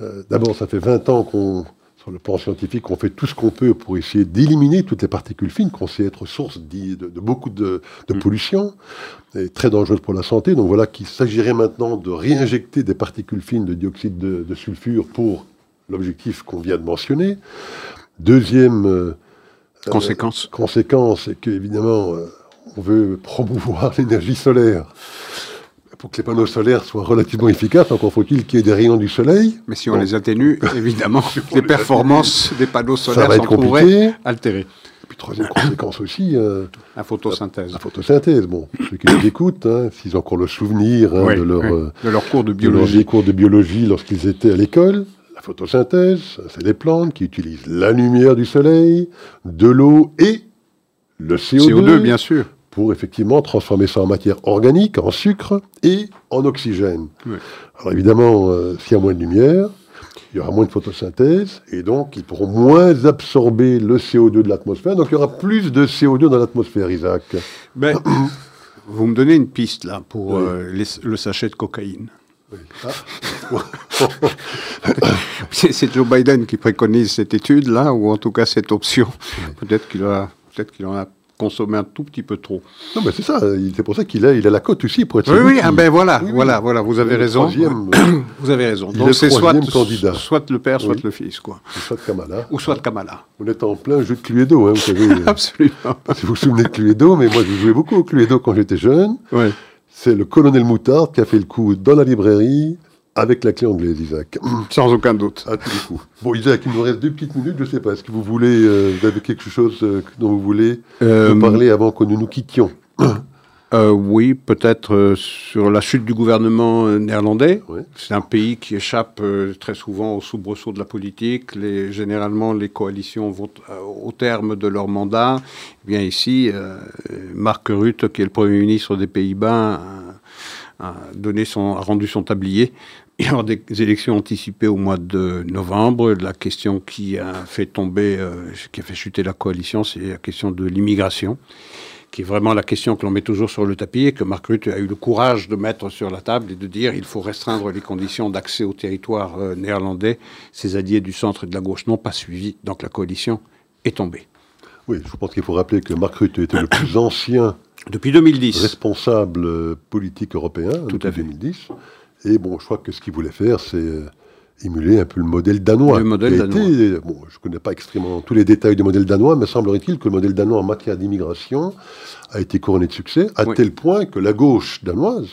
euh, d'abord ça fait 20 ans qu'on sur le plan scientifique, on fait tout ce qu'on peut pour essayer d'éliminer toutes les particules fines qu'on sait être source de, de beaucoup de, de, mm. pollution et très dangereuses pour la santé. Donc voilà qu'il s'agirait maintenant de réinjecter des particules fines de dioxyde de, sulfure pour l'objectif qu'on vient de mentionner. Deuxième euh, conséquence, euh, conséquence, c'est qu'évidemment, euh, on veut promouvoir (laughs) l'énergie solaire pour que les panneaux solaires soient relativement efficaces, encore faut-il qu'il y ait des rayons du soleil. Mais si on les atténue, (laughs) évidemment, les performances des panneaux solaires sont trouveraient altérées. Et puis troisième (coughs) conséquence aussi, euh, la photosynthèse. La, photosynthèse. Bon, ceux qui nous écoutent, hein, s'ils ont encore le souvenir hein, de, leur, euh, de leur cours de biologie, de cours de biologie lorsqu'ils étaient à l'école, la photosynthèse, c'est des plantes qui utilisent la lumière du soleil, de l'eau et le CO2, CO2 bien sûr pour effectivement transformer ça en matière organique, en sucre et en oxygène. Alors évidemment, euh, s'il y a moins de lumière, il y aura moins de photosynthèse, et donc ils pourront moins absorber le CO2 de l'atmosphère, donc il y aura plus de CO2 dans l'atmosphère, Isaac. Ben, (coughs) vous me donnez une piste là pour euh, le sachet de cocaïne. Ah. (laughs) c'est Joe Biden qui préconise cette étude là, ou en tout cas cette option. Peut-être qu'il peut-être qu'il en a consommer un tout petit peu trop. Non, mais c'est ça. C'est pour ça qu'il a, il a la cote aussi pour être. Oui, oui. Ah ben voilà, voilà, voilà. Vous avez raison. (clears throat) vous avez raison. Donc c'est soit, candidat. soit le père, soit le fils, quoi. soit Kamala. Ou soit Kamala. On est en plein jeu de Cluedo, hein, vous savez. (laughs) Absolument. Si vous vous souvenez de Cluedo, mais moi je jouais beaucoup au Cluedo quand j'étais jeune. Ouais. C'est le colonel Moutard qui a fait le coup dans la librairie avec la clé anglaise, Isaac. (clears throat) Sans aucun doute. À tous les coups. Bon, Isaac, il nous reste deux petites minutes, je ne sais pas. Est-ce que vous voulez, euh, vous avez quelque chose euh, dont vous voulez euh, parler avant que nous nous quittions? (clears throat) Oui, peut-être sur la chute du gouvernement néerlandais. C'est un pays qui échappe très souvent aux soubresauts de la politique. Les, généralement, les coalitions vont au terme de leur mandat. Eh bien ici, Mark Rutte, qui est le Premier ministre des Pays-Bas, a, donné son, a rendu son tablier. Il y des élections anticipées au mois de novembre. La question qui a fait tomber, euh, qui a fait chuter la coalition, c'est la question de l'immigration, qui est vraiment la question que l'on met toujours sur le tapis et que Marc Rutte a eu le courage de mettre sur la table et de dire il faut restreindre les conditions d'accès au territoire euh, néerlandais. Ses alliés du centre et de la gauche n'ont pas suivi, donc la coalition est tombée. Oui, je pense qu'il faut rappeler que Marc Rutte était le plus (coughs) ancien depuis 2010. Responsable euh, politique européen, Tout à fait. 2010. Et bon, je crois que ce qu'il voulait faire, c'est euh, émuler un peu le modèle danois. Le modèle danois. bon, je ne connais pas extrêmement tous les détails du modèle danois, mais semblerait-il que le modèle danois en matière d'immigration a été couronné de succès, à tel point que la gauche danoise,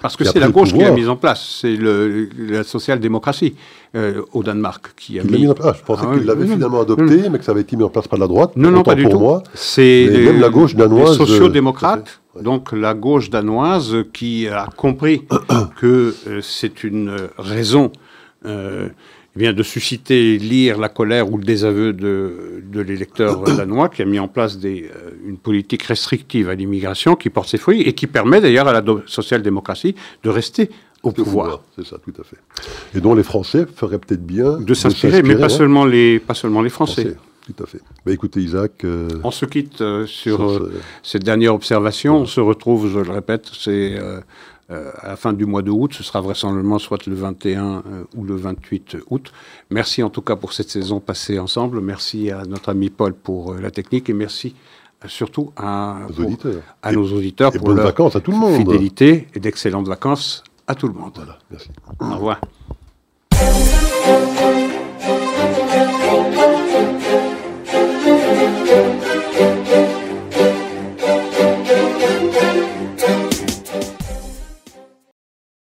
parce que c'est la gauche qui l'a mise en place, c'est la social-démocratie euh, au Danemark qui a mis... en place. je pensais ah qu'il l'avait finalement adopté, mais que ça avait été mis en place par la droite. Non, non, pas du pour tout. Moi. C'est même la gauche danoise. Les euh, donc la gauche danoise qui a compris que euh, c'est une raison vient de susciter, lire la colère ou le désaveu de, de l'électeur (clears throat) danois qui a mis en place des, euh, une politique restrictive à l'immigration qui porte ses fruits et qui permet d'ailleurs à la social-démocratie de rester au pouvoir. C'est ça, tout à fait. Et dont les Français feraient peut-être bien de s'inspirer, mais pas, seulement les, pas seulement les Français. Tout à fait. Bah, écoutez, Isaac. Euh, on se quitte euh, sur, cette dernière observation. On se retrouve, je le répète, c'est à la fin du mois de août. Ce sera vraisemblablement soit le 21 euh, ou le 28 août. Merci en tout cas pour cette saison passée ensemble. Merci à notre ami Paul pour euh, la technique et merci surtout à, à nos auditeurs pour leur vacances à tout le monde. fidélité et d'excellentes vacances à tout le monde. Voilà, merci. Au revoir.